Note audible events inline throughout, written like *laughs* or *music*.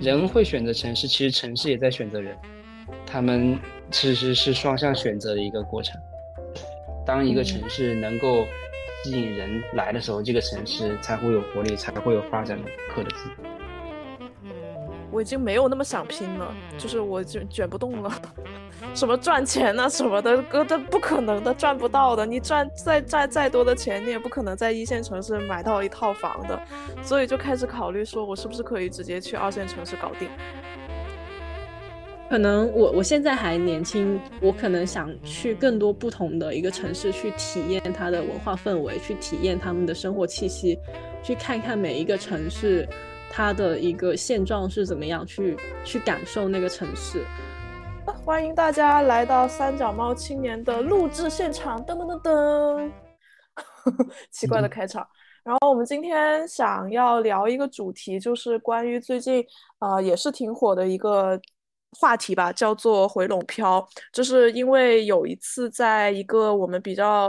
人会选择城市，其实城市也在选择人，他们其实是双向选择的一个过程。当一个城市能够吸引人来的时候，这个城市才会有活力，才会有发展的可能性。我已经没有那么想拼了，就是我卷卷不动了。什么赚钱啊什么的，哥，这不可能的，赚不到的。你赚再赚再多的钱，你也不可能在一线城市买到一套房的。所以就开始考虑，说我是不是可以直接去二线城市搞定。可能我我现在还年轻，我可能想去更多不同的一个城市去体验它的文化氛围，去体验他们的生活气息，去看看每一个城市它的一个现状是怎么样，去去感受那个城市。欢迎大家来到三脚猫青年的录制现场，噔噔噔噔，*laughs* 奇怪的开场。然后我们今天想要聊一个主题，就是关于最近啊也是挺火的一个。话题吧，叫做回笼漂，就是因为有一次在一个我们比较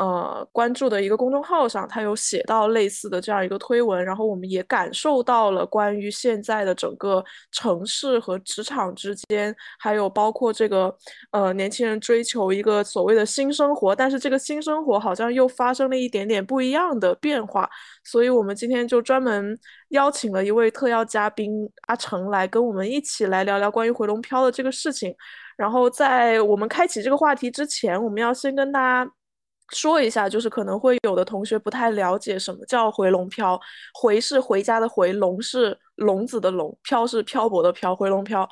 呃关注的一个公众号上，他有写到类似的这样一个推文，然后我们也感受到了关于现在的整个城市和职场之间，还有包括这个呃年轻人追求一个所谓的新生活，但是这个新生活好像又发生了一点点不一样的变化，所以我们今天就专门。邀请了一位特邀嘉宾阿成来跟我们一起来聊聊关于回龙漂的这个事情。然后在我们开启这个话题之前，我们要先跟大家说一下，就是可能会有的同学不太了解什么叫回笼漂。回是回家的回，笼是笼子的笼，漂是漂泊的漂，回笼漂。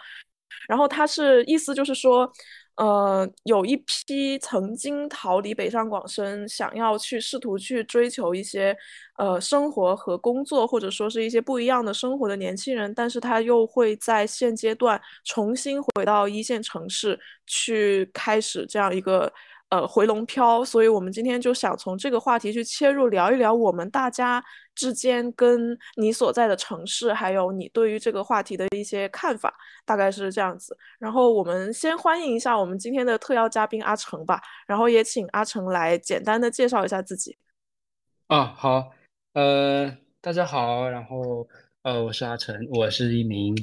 然后它是意思就是说。呃，有一批曾经逃离北上广深，想要去试图去追求一些呃生活和工作，或者说是一些不一样的生活的年轻人，但是他又会在现阶段重新回到一线城市去开始这样一个。呃，回笼漂，所以我们今天就想从这个话题去切入，聊一聊我们大家之间跟你所在的城市，还有你对于这个话题的一些看法，大概是这样子。然后我们先欢迎一下我们今天的特邀嘉宾阿成吧，然后也请阿成来简单的介绍一下自己。啊，好，呃，大家好，然后呃，我是阿成，我是一名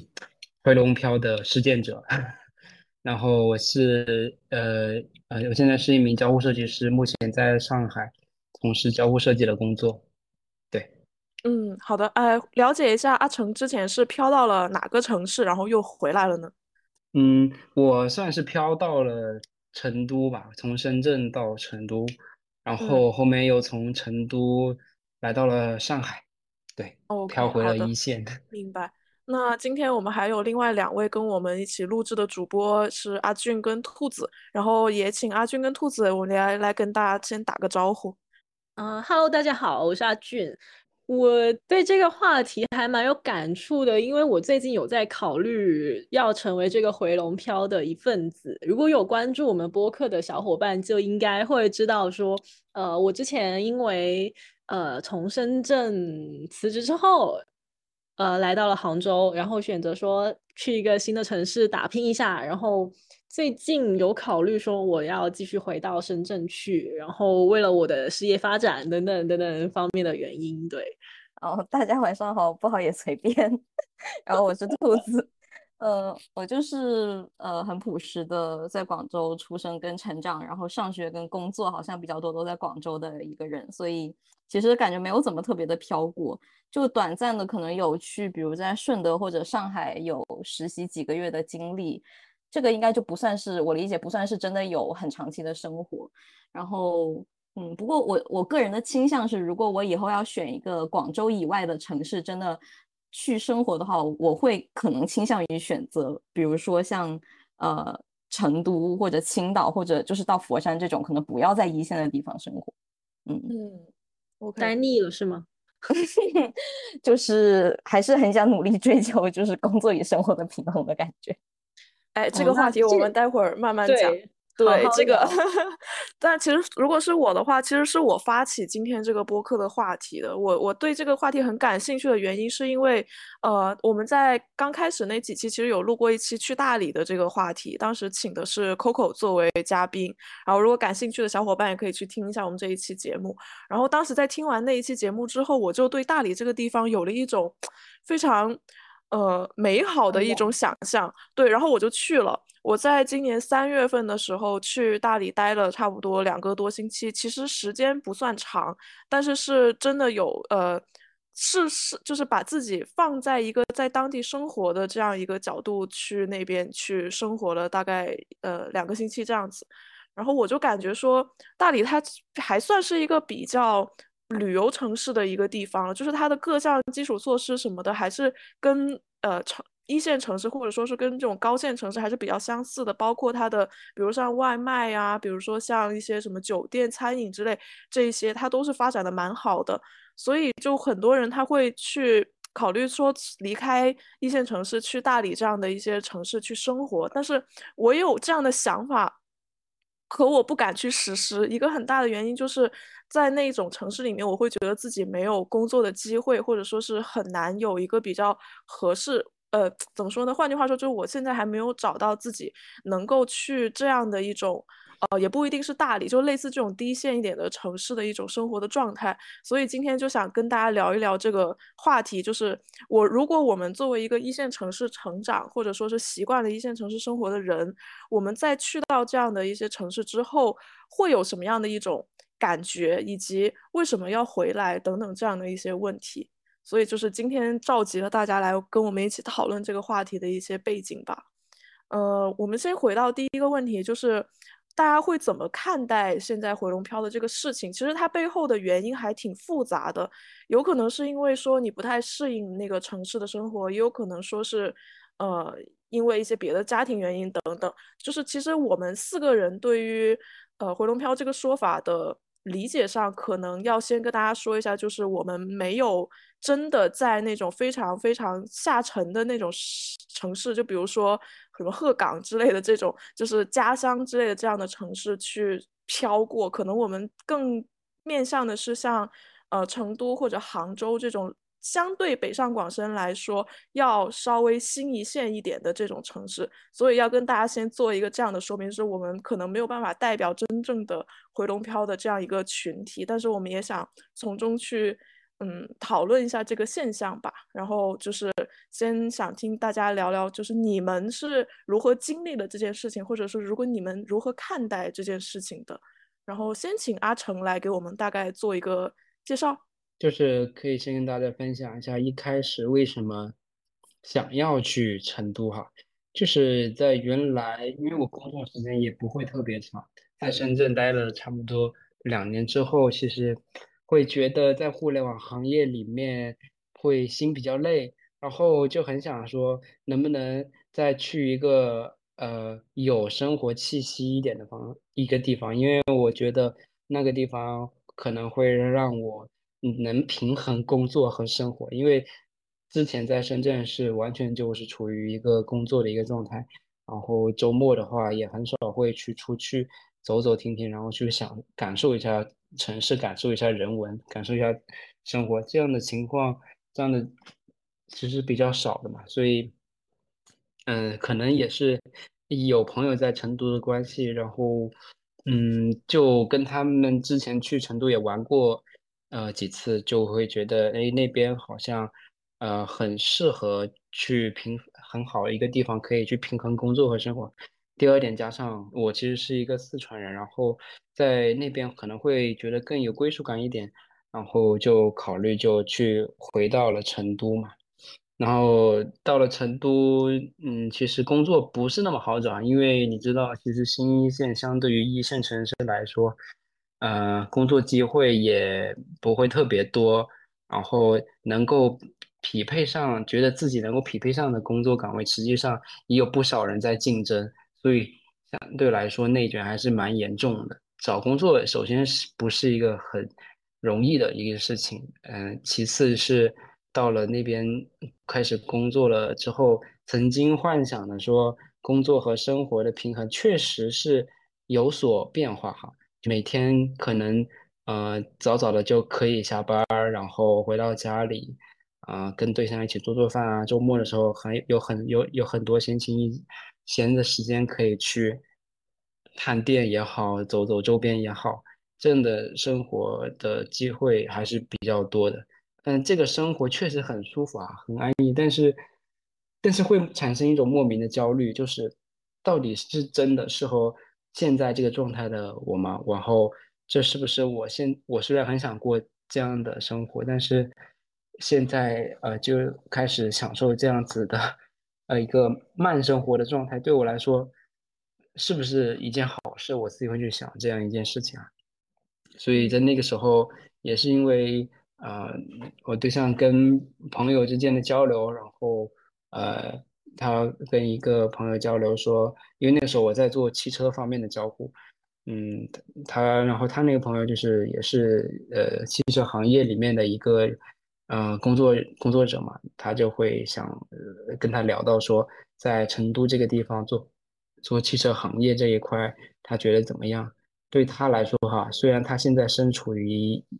回笼漂的实践者。然后我是呃呃，我现在是一名交互设计师，目前在上海从事交互设计的工作。对，嗯，好的，呃，了解一下，阿成之前是飘到了哪个城市，然后又回来了呢？嗯，我算是飘到了成都吧，从深圳到成都，然后后面又从成都来到了上海，对，飘回了一线。*laughs* 明白。那今天我们还有另外两位跟我们一起录制的主播是阿俊跟兔子，然后也请阿俊跟兔子我来来跟大家先打个招呼。嗯哈喽，大家好，我是阿俊。我对这个话题还蛮有感触的，因为我最近有在考虑要成为这个回龙漂的一份子。如果有关注我们播客的小伙伴，就应该会知道说，呃，我之前因为呃从深圳辞职之后。呃，来到了杭州，然后选择说去一个新的城市打拼一下，然后最近有考虑说我要继续回到深圳去，然后为了我的事业发展等等等等方面的原因，对。然后，大家晚上好，不好也随便。*laughs* 然后我是兔子。呃，我就是呃很朴实的，在广州出生跟成长，然后上学跟工作好像比较多都在广州的一个人，所以其实感觉没有怎么特别的飘过，就短暂的可能有去，比如在顺德或者上海有实习几个月的经历，这个应该就不算是我理解不算是真的有很长期的生活。然后嗯，不过我我个人的倾向是，如果我以后要选一个广州以外的城市，真的。去生活的话，我会可能倾向于选择，比如说像呃成都或者青岛，或者就是到佛山这种，可能不要在一线的地方生活。嗯嗯，我待腻了是吗？*laughs* 就是还是很想努力追求，就是工作与生活的平衡的感觉。哎，这个话题我们待会儿慢慢讲。对这个，*laughs* 但其实如果是我的话，其实是我发起今天这个播客的话题的。我我对这个话题很感兴趣的原因，是因为呃，我们在刚开始那几期其实有录过一期去大理的这个话题，当时请的是 Coco 作为嘉宾。然后如果感兴趣的小伙伴也可以去听一下我们这一期节目。然后当时在听完那一期节目之后，我就对大理这个地方有了一种非常。呃美好的一种想象。对，然后我就去了。我在今年三月份的时候去大理待了差不多两个多星期，其实时间不算长，但是是真的有呃。是是，就是把自己放在一个在当地生活的这样一个角度去那边去生活了大概呃两个星期这样子，然后我就感觉说大理它还算是一个比较旅游城市的一个地方，就是它的各项基础设施什么的还是跟呃城一线城市或者说是跟这种高线城市还是比较相似的，包括它的比如像外卖呀，比如说像一些什么酒店餐饮之类这一些，它都是发展的蛮好的。所以，就很多人他会去考虑说离开一线城市去大理这样的一些城市去生活。但是我有这样的想法，可我不敢去实施。一个很大的原因就是在那种城市里面，我会觉得自己没有工作的机会，或者说是很难有一个比较合适。呃，怎么说呢？换句话说，就是我现在还没有找到自己能够去这样的一种。呃，也不一定是大理，就类似这种低线一点的城市的一种生活的状态。所以今天就想跟大家聊一聊这个话题，就是我如果我们作为一个一线城市成长，或者说是习惯了一线城市生活的人，我们在去到这样的一些城市之后，会有什么样的一种感觉，以及为什么要回来等等这样的一些问题。所以就是今天召集了大家来跟我们一起讨论这个话题的一些背景吧。呃，我们先回到第一个问题，就是。大家会怎么看待现在回龙漂的这个事情？其实它背后的原因还挺复杂的，有可能是因为说你不太适应那个城市的生活，也有可能说是，呃，因为一些别的家庭原因等等。就是其实我们四个人对于呃回龙漂这个说法的。理解上可能要先跟大家说一下，就是我们没有真的在那种非常非常下沉的那种城市，就比如说什么鹤岗之类的这种，就是家乡之类的这样的城市去漂过。可能我们更面向的是像呃成都或者杭州这种。相对北上广深来说，要稍微新一线一点的这种城市，所以要跟大家先做一个这样的说明，是我们可能没有办法代表真正的回龙漂的这样一个群体，但是我们也想从中去，嗯，讨论一下这个现象吧。然后就是先想听大家聊聊，就是你们是如何经历了这件事情，或者说如果你们如何看待这件事情的。然后先请阿成来给我们大概做一个介绍。就是可以先跟大家分享一下一开始为什么想要去成都哈，就是在原来，因为我工作时间也不会特别长，在深圳待了差不多两年之后，其实会觉得在互联网行业里面会心比较累，然后就很想说能不能再去一个呃有生活气息一点的方一个地方，因为我觉得那个地方可能会让我。能平衡工作和生活，因为之前在深圳是完全就是处于一个工作的一个状态，然后周末的话也很少会去出去走走停停，然后去想感受一下城市，感受一下人文，感受一下生活，这样的情况，这样的其实比较少的嘛，所以，嗯，可能也是有朋友在成都的关系，然后，嗯，就跟他们之前去成都也玩过。呃，几次就会觉得，哎，那边好像，呃，很适合去平很好的一个地方，可以去平衡工作和生活。第二点，加上我其实是一个四川人，然后在那边可能会觉得更有归属感一点，然后就考虑就去回到了成都嘛。然后到了成都，嗯，其实工作不是那么好找，因为你知道，其实新一线相对于一线城市来说。呃，工作机会也不会特别多，然后能够匹配上，觉得自己能够匹配上的工作岗位，实际上也有不少人在竞争，所以相对来说内卷还是蛮严重的。找工作首先是不是一个很容易的一个事情，嗯，其次是到了那边开始工作了之后，曾经幻想的说工作和生活的平衡确实是有所变化哈。每天可能呃早早的就可以下班，然后回到家里，啊跟对象一起做做饭啊。周末的时候很有很有有很多闲情逸闲的时间可以去探店也好，走走周边也好，这样的生活的机会还是比较多的。嗯，这个生活确实很舒服啊，很安逸。但是但是会产生一种莫名的焦虑，就是到底是真的适合现在这个状态的我吗？然后这是不是我现我虽然很想过这样的生活，但是现在呃就开始享受这样子的呃一个慢生活的状态，对我来说是不是一件好事？我自己会去想这样一件事情啊。所以在那个时候，也是因为呃我对象跟朋友之间的交流，然后。呃，他跟一个朋友交流说，因为那个时候我在做汽车方面的交互，嗯，他然后他那个朋友就是也是呃汽车行业里面的一个呃工作工作者嘛，他就会想呃跟他聊到说，在成都这个地方做做汽车行业这一块，他觉得怎么样？对他来说哈，虽然他现在身处于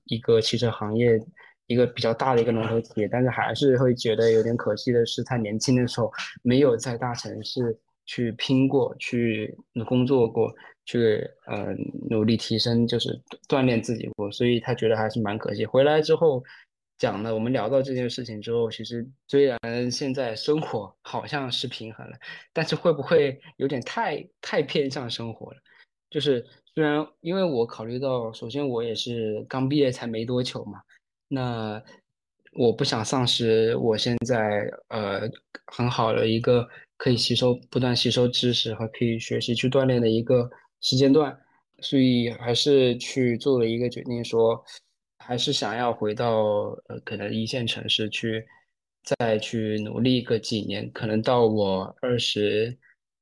一个汽车行业。一个比较大的一个龙头企业，但是还是会觉得有点可惜的是，他年轻的时候没有在大城市去拼过，去工作过，去呃努力提升，就是锻炼自己过，所以他觉得还是蛮可惜。回来之后讲了，我们聊到这件事情之后，其实虽然现在生活好像是平衡了，但是会不会有点太太偏向生活了？就是虽然因为我考虑到，首先我也是刚毕业才没多久嘛。那我不想丧失我现在呃很好的一个可以吸收、不断吸收知识和可以学习去锻炼的一个时间段，所以还是去做了一个决定，说还是想要回到呃可能一线城市去再去努力个几年，可能到我二十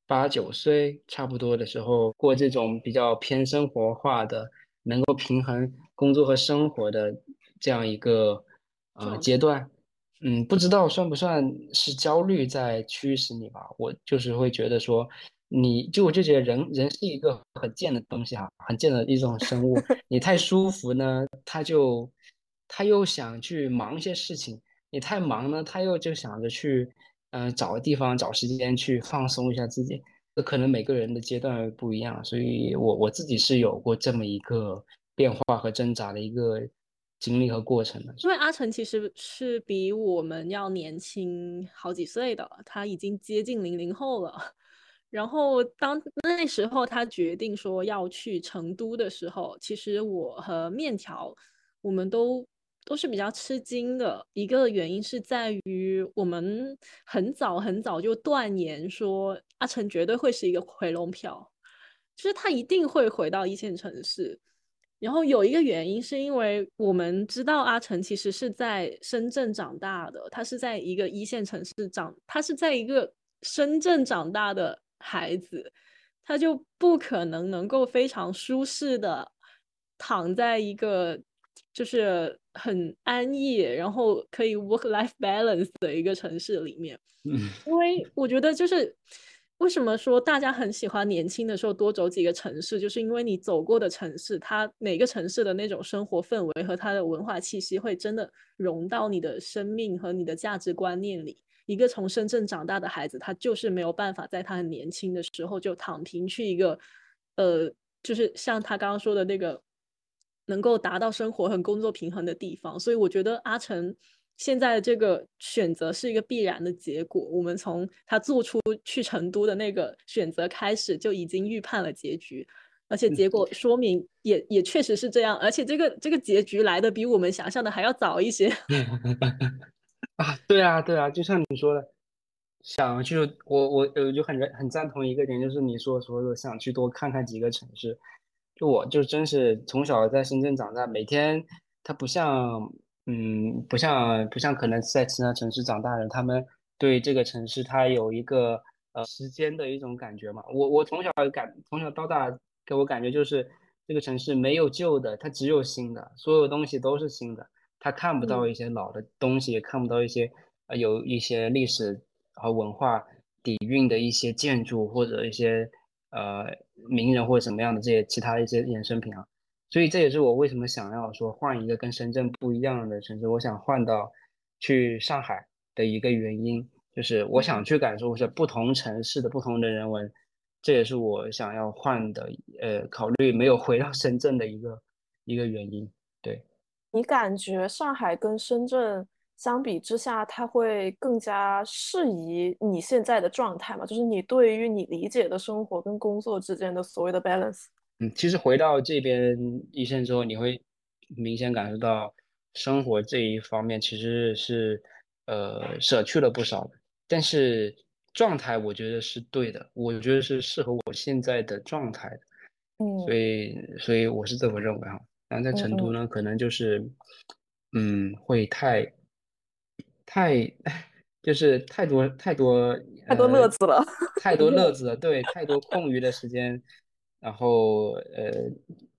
八九岁差不多的时候，过这种比较偏生活化的，能够平衡工作和生活的。这样一个呃阶段，嗯，不知道算不算是焦虑在驱使你吧？我就是会觉得说，你就我就觉得人人是一个很贱的东西哈，很贱的一种生物。*laughs* 你太舒服呢，他就他又想去忙一些事情；你太忙呢，他又就想着去嗯找个地方找时间去放松一下自己。可能每个人的阶段不一样，所以我我自己是有过这么一个变化和挣扎的一个。经历和过程的，因为阿成其实是比我们要年轻好几岁的，他已经接近零零后了。然后当那时候他决定说要去成都的时候，其实我和面条我们都都是比较吃惊的。一个原因是在于我们很早很早就断言说阿成绝对会是一个回笼票，就是他一定会回到一线城市。然后有一个原因，是因为我们知道阿成其实是在深圳长大的，他是在一个一线城市长，他是在一个深圳长大的孩子，他就不可能能够非常舒适的躺在一个就是很安逸，然后可以 work life balance 的一个城市里面，*laughs* 嗯因为我觉得就是。为什么说大家很喜欢年轻的时候多走几个城市？就是因为你走过的城市，它每个城市的那种生活氛围和它的文化气息，会真的融到你的生命和你的价值观念里。一个从深圳长大的孩子，他就是没有办法在他很年轻的时候就躺平去一个，呃，就是像他刚刚说的那个，能够达到生活和工作平衡的地方。所以我觉得阿成。现在的这个选择是一个必然的结果。我们从他做出去成都的那个选择开始，就已经预判了结局，而且结果说明也也确实是这样。而且这个这个结局来的比我们想象的还要早一些。*laughs* 啊，对啊，对啊，就像你说的，想去我我我就很很赞同一个点，就是你说说的想去多看看几个城市。就我就真是从小在深圳长大，每天他不像。嗯，不像不像可能在其他城市长大的人，他们对这个城市他有一个呃时间的一种感觉嘛。我我从小感从小到大给我感觉就是这个城市没有旧的，它只有新的，所有东西都是新的，他看不到一些老的东西，也看不到一些呃有一些历史和文化底蕴的一些建筑或者一些呃名人或者什么样的这些其他的一些衍生品啊。所以这也是我为什么想要说换一个跟深圳不一样的城市，我想换到去上海的一个原因，就是我想去感受一下不同城市的不同的人文，这也是我想要换的，呃，考虑没有回到深圳的一个一个原因。对你感觉上海跟深圳相比之下，它会更加适宜你现在的状态吗？就是你对于你理解的生活跟工作之间的所谓的 balance。嗯，其实回到这边一线之后，你会明显感受到生活这一方面其实是呃舍去了不少的，但是状态我觉得是对的，我觉得是适合我现在的状态的，嗯，所以所以我是这么认为哈。然后在成都呢，可能就是嗯会太太 *laughs* 就是太多太多太多乐子了，太多乐 *laughs* 子了，对，太多空余的时间。然后，呃，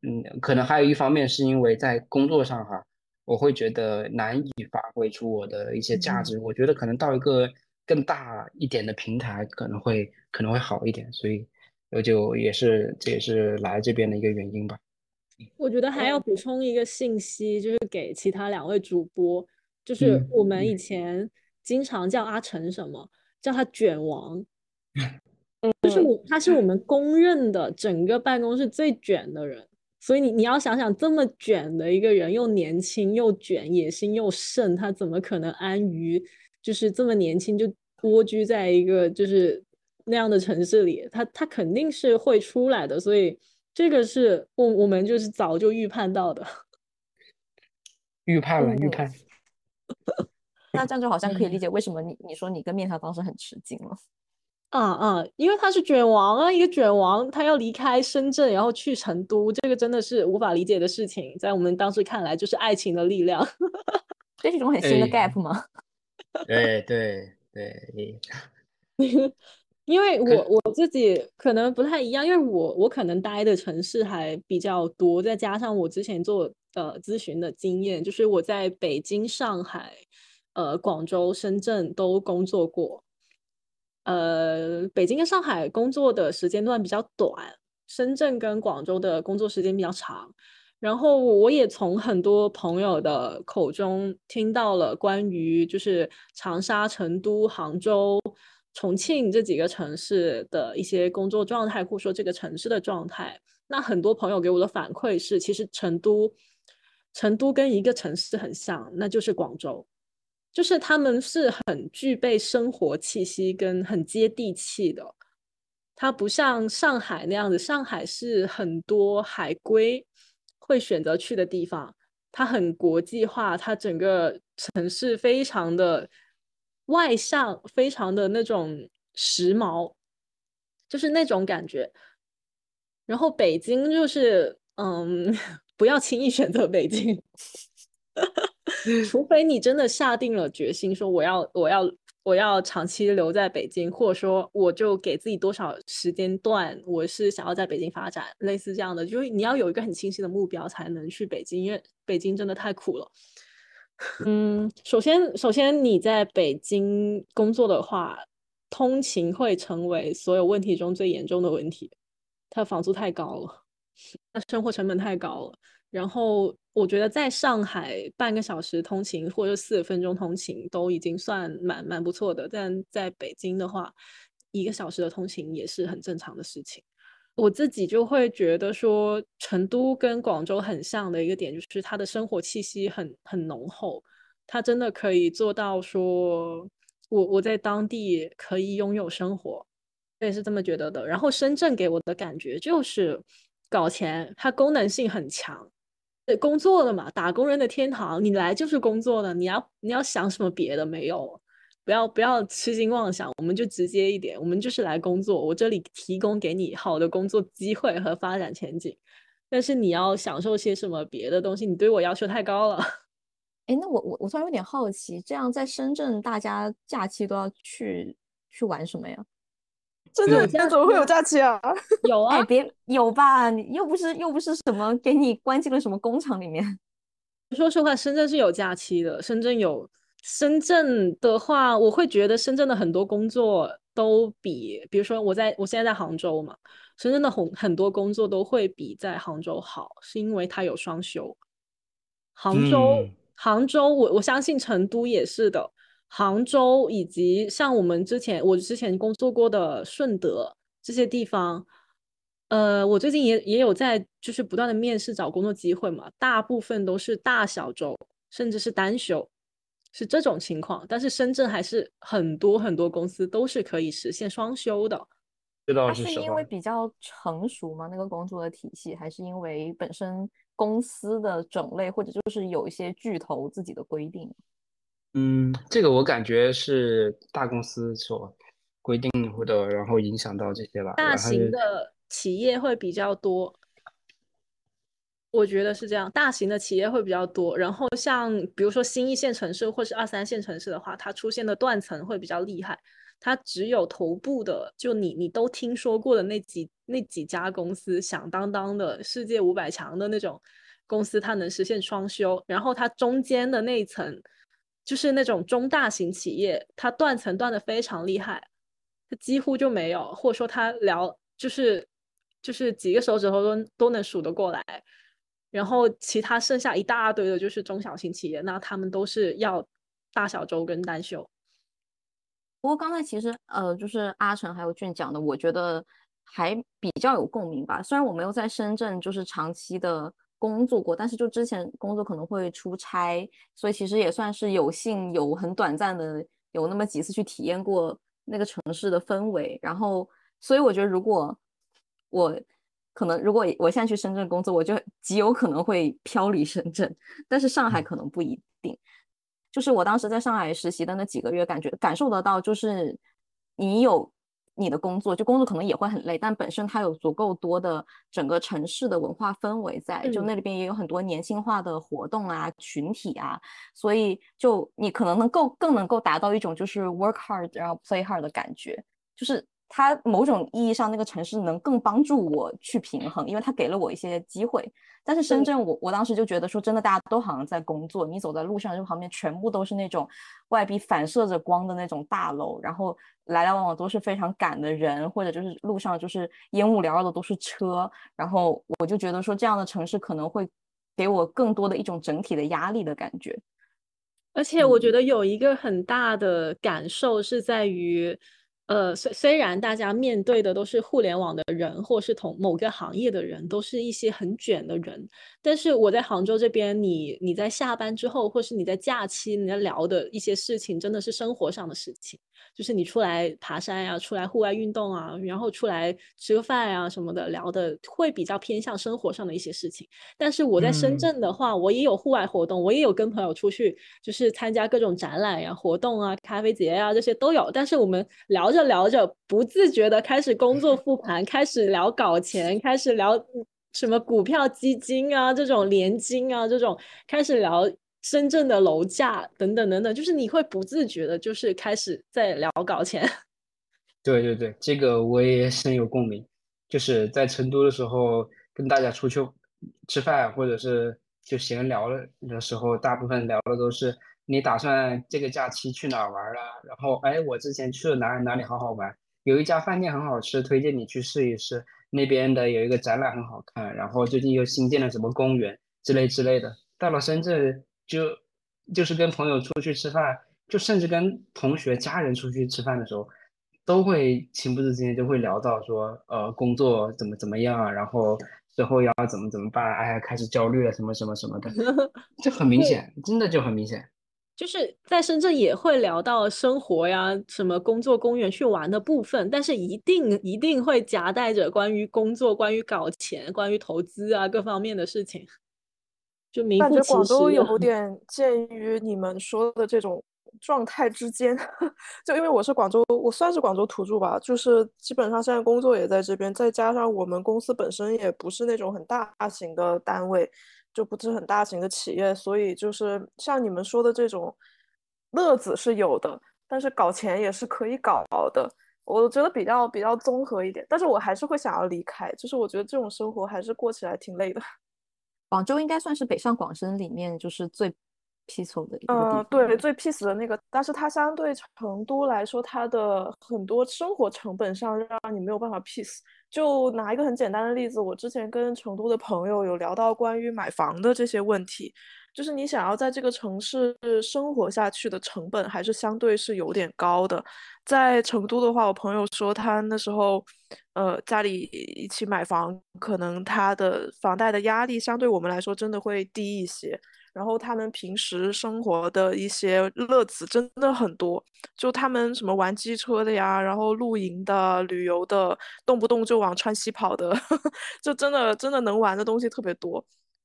嗯，可能还有一方面是因为在工作上哈，我会觉得难以发挥出我的一些价值。我觉得可能到一个更大一点的平台可能会可能会好一点，所以我就也是这也是来这边的一个原因吧。我觉得还要补充一个信息，就是给其他两位主播，就是我们以前经常叫阿成什么，叫他卷王。*laughs* 就是我，他是我们公认的整个办公室最卷的人，所以你你要想想，这么卷的一个人，又年轻又卷，野心又盛，他怎么可能安于就是这么年轻就蜗居在一个就是那样的城市里？他他肯定是会出来的，所以这个是我我们就是早就预判到的，*laughs* 预判了，预判。*laughs* 那这样就好像可以理解为什么你你说你跟面条当时很吃惊了。啊啊！因为他是卷王啊，一个卷王，他要离开深圳，然后去成都，这个真的是无法理解的事情。在我们当时看来，就是爱情的力量，*laughs* 这是一种很新的 gap 吗？对对对，因为我我自己可能不太一样，因为我我可能待的城市还比较多，再加上我之前做呃咨询的经验，就是我在北京、上海、呃广州、深圳都工作过。呃，北京跟上海工作的时间段比较短，深圳跟广州的工作时间比较长。然后我也从很多朋友的口中听到了关于就是长沙、成都、杭州、重庆这几个城市的一些工作状态，或者说这个城市的状态。那很多朋友给我的反馈是，其实成都，成都跟一个城市很像，那就是广州。就是他们是很具备生活气息跟很接地气的，它不像上海那样子。上海是很多海归会选择去的地方，它很国际化，它整个城市非常的外向，非常的那种时髦，就是那种感觉。然后北京就是，嗯，*laughs* 不要轻易选择北京。*laughs* 除非你真的下定了决心，说我要我要我要长期留在北京，或者说我就给自己多少时间段，我是想要在北京发展，类似这样的，就是你要有一个很清晰的目标才能去北京，因为北京真的太苦了。嗯，首先首先你在北京工作的话，通勤会成为所有问题中最严重的问题，它房租太高了，那生活成本太高了。然后我觉得在上海半个小时通勤或者四十分钟通勤都已经算蛮蛮不错的，但在北京的话，一个小时的通勤也是很正常的事情。我自己就会觉得说，成都跟广州很像的一个点就是它的生活气息很很浓厚，它真的可以做到说，我我在当地可以拥有生活，我也是这么觉得的。然后深圳给我的感觉就是搞钱，它功能性很强。工作的嘛，打工人的天堂，你来就是工作的，你要你要想什么别的没有？不要不要痴心妄想，我们就直接一点，我们就是来工作，我这里提供给你好的工作机会和发展前景。但是你要享受些什么别的东西？你对我要求太高了。*laughs* 哎，那我我我突然有点好奇，这样在深圳大家假期都要去去玩什么呀？真的，怎么会有假期啊？*laughs* 有啊，别有吧？你又不是又不是什么给你关进了什么工厂里面。说实话，深圳是有假期的。深圳有，深圳的话，我会觉得深圳的很多工作都比，比如说我在我现在在杭州嘛，深圳的很很多工作都会比在杭州好，是因为它有双休。杭州，杭州，我我相信成都也是的。杭州以及像我们之前我之前工作过的顺德这些地方，呃，我最近也也有在就是不断的面试找工作机会嘛，大部分都是大小周，甚至是单休，是这种情况。但是深圳还是很多很多公司都是可以实现双休的。这倒它是因为比较成熟吗？那个工作的体系，还是因为本身公司的种类，或者就是有一些巨头自己的规定？嗯，这个我感觉是大公司所规定或者然后影响到这些吧。大型的企业会比较多，我觉得是这样，大型的企业会比较多。然后像比如说新一线城市或是二三线城市的话，它出现的断层会比较厉害。它只有头部的，就你你都听说过的那几那几家公司，响当当的世界五百强的那种公司，它能实现双休。然后它中间的那一层，就是那种中大型企业，它断层断的非常厉害，它几乎就没有，或者说它聊就是就是几个手指头都都能数得过来。然后其他剩下一大堆的就是中小型企业，那他们都是要大小周跟单休。不过刚才其实呃，就是阿成还有俊讲的，我觉得还比较有共鸣吧。虽然我没有在深圳就是长期的工作过，但是就之前工作可能会出差，所以其实也算是有幸有很短暂的有那么几次去体验过那个城市的氛围。然后，所以我觉得如果我可能如果我现在去深圳工作，我就极有可能会飘离深圳，但是上海可能不一定。就是我当时在上海实习的那几个月，感觉感受得到，就是你有你的工作，就工作可能也会很累，但本身它有足够多的整个城市的文化氛围在，就嗯。那里边也有很多年轻化的活动啊、群体啊，所以就你可能能够更能够达到一种就是 work hard 然后 play hard 的感觉，就是它某种意义上那个城市能更帮助我去平衡，因为它给了我一些机会。但是深圳我，我当时就觉得说，真的大家都好像在工作，你走在路上，就旁边全部都是那种外壁反射着光的那种大楼，然后来来往往都是非常赶的人，或者就是路上就是烟雾缭绕的都是车，然后我就觉得说，这样的城市可能会给我更多的一种整体的压力的感觉。而且我觉嗯得有一个很大的感受是在于，呃，虽虽然大家面对的都是互联网的人，或是同某个行业的人，都是一些很卷的人，但是我在杭州这边，你你在下班之后，或是你在假期，你在聊的一些事情，真的是生活上的事情，就是你出来爬山呀、出来户外运动啊，然后出来吃个饭呀、什么的，聊的会比较偏向生活上的一些事情。但是我在深嗯圳的话，我也有户外活动，我也有跟朋友出去，就是参加各种展览呀、活动啊、咖啡节呀这些都有。但是我们聊着聊着，不自觉的开始工作复盘，开始聊搞钱，开始聊什么股票、基金啊这种联金啊这种，开始聊深圳的楼价等等等等，就是你会不自觉的，就是开始在聊搞钱。*laughs* 对对对，这个我也深有共鸣。就是在成都的时候，跟大家出去吃饭，或者是就闲聊了的时候，大部分聊的都是你打算这个假期去哪儿玩儿啊？然后，哎，我之前去了哪里哪里好好玩，有一家饭店很好吃，推荐你去试一试。那边的有一个展览很好看，然后最近又新建了什么公园之类之类的。到了深圳就就是跟朋友出去吃饭，就甚至跟同学、家人出去吃饭的时候。都会情不自禁就会聊到说，呃，工作怎么怎么样啊，然后之后要怎么怎么办，哎呀，开始焦虑了，什么什么什么的，*laughs* 这很明显，真的就很明显。就是在深圳也会聊到生活呀，什么工作、公园去玩的部分，但是一定一定会夹带着关于工作、关于搞钱、关于投资啊各方面的事情，就名感觉广州。有点介于你们说的这种状态之间，*laughs* 就因为我是广州，我算是广州土著吧，就是基本上现在工作也在这边，再加上我们公司本身也不是那种很大型的单位，就不是很大型的企业，所以就是像你们说的这种乐子是有的，但是搞钱也是可以搞的。我觉得比较比较综合一点，但是我还是会想要离开，就是我觉得这种生活还是过起来挺累的。广州应该算是北上广深里面就是最 peaceful 的一个地嗯，方对，最 peace 的那个，但是它相对成都来说，它的很多生活成本上让你没有办法 peace。就拿一个很简单的例子，我之前跟成都的朋友有聊到关于买房的这些问题，就是你想要在这个城市生活下去的成本还是相对是有点高的。在成都的话，我朋友说他那时候，呃，家里一起买房，可能他的房贷的压力相对我们来说真的会低一些。然后他们平时生活的一些乐子真的很多，就他们什么玩机车的呀，然后露营的、旅游的，动不动就往川西跑的，*laughs* 就真的真的能玩的东西特别多。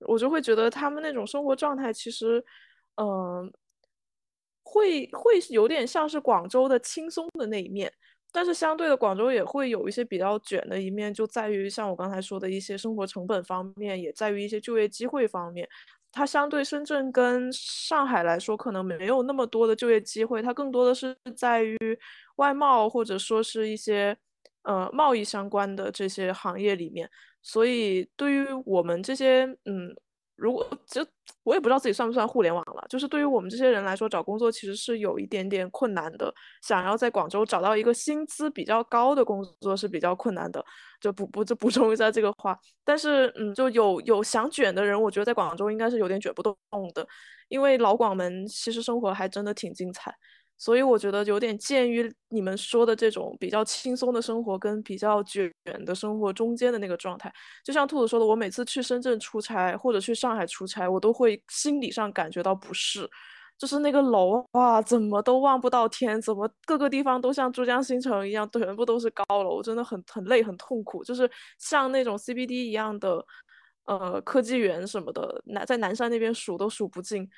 我就会觉得他们那种生活状态其实，嗯，会会有点像是广州的轻松的那一面。但是相对的，广州也会有一些比较卷的一面，就在于像我刚才说的一些生活成本方面，也在于一些就业机会方面。它相对深圳跟上海来说，可能没有那么多的就业机会，它更多的是在于外贸或者说是一些呃贸易相关的这些行业里面。所以对于我们这些嗯。如果就我也不知道自己算不算互联网了，就是对于我们这些人来说，找工作其实是有一点点困难的。想要在广州找到一个薪资比较高的工作是比较困难的。就补补就补充一下这个话，但是嗯，就有有想卷的人，我觉得在广州应该是有点卷不动的，因为老广们其实生活还真的挺精彩。所以我觉得有点介于你们说的这种比较轻松的生活跟比较卷的生活中间的那个状态。就像兔子说的，我每次去深圳出差或者去上海出差，我都会心理上感觉到不适，就是那个楼哇，怎么都望不到天，怎么各个地方都像珠江新城一样，全部都是高楼，真的很很累很痛苦。就是像那种 CBD 一样的，呃，科技园什么的，南在南山那边数都数不尽。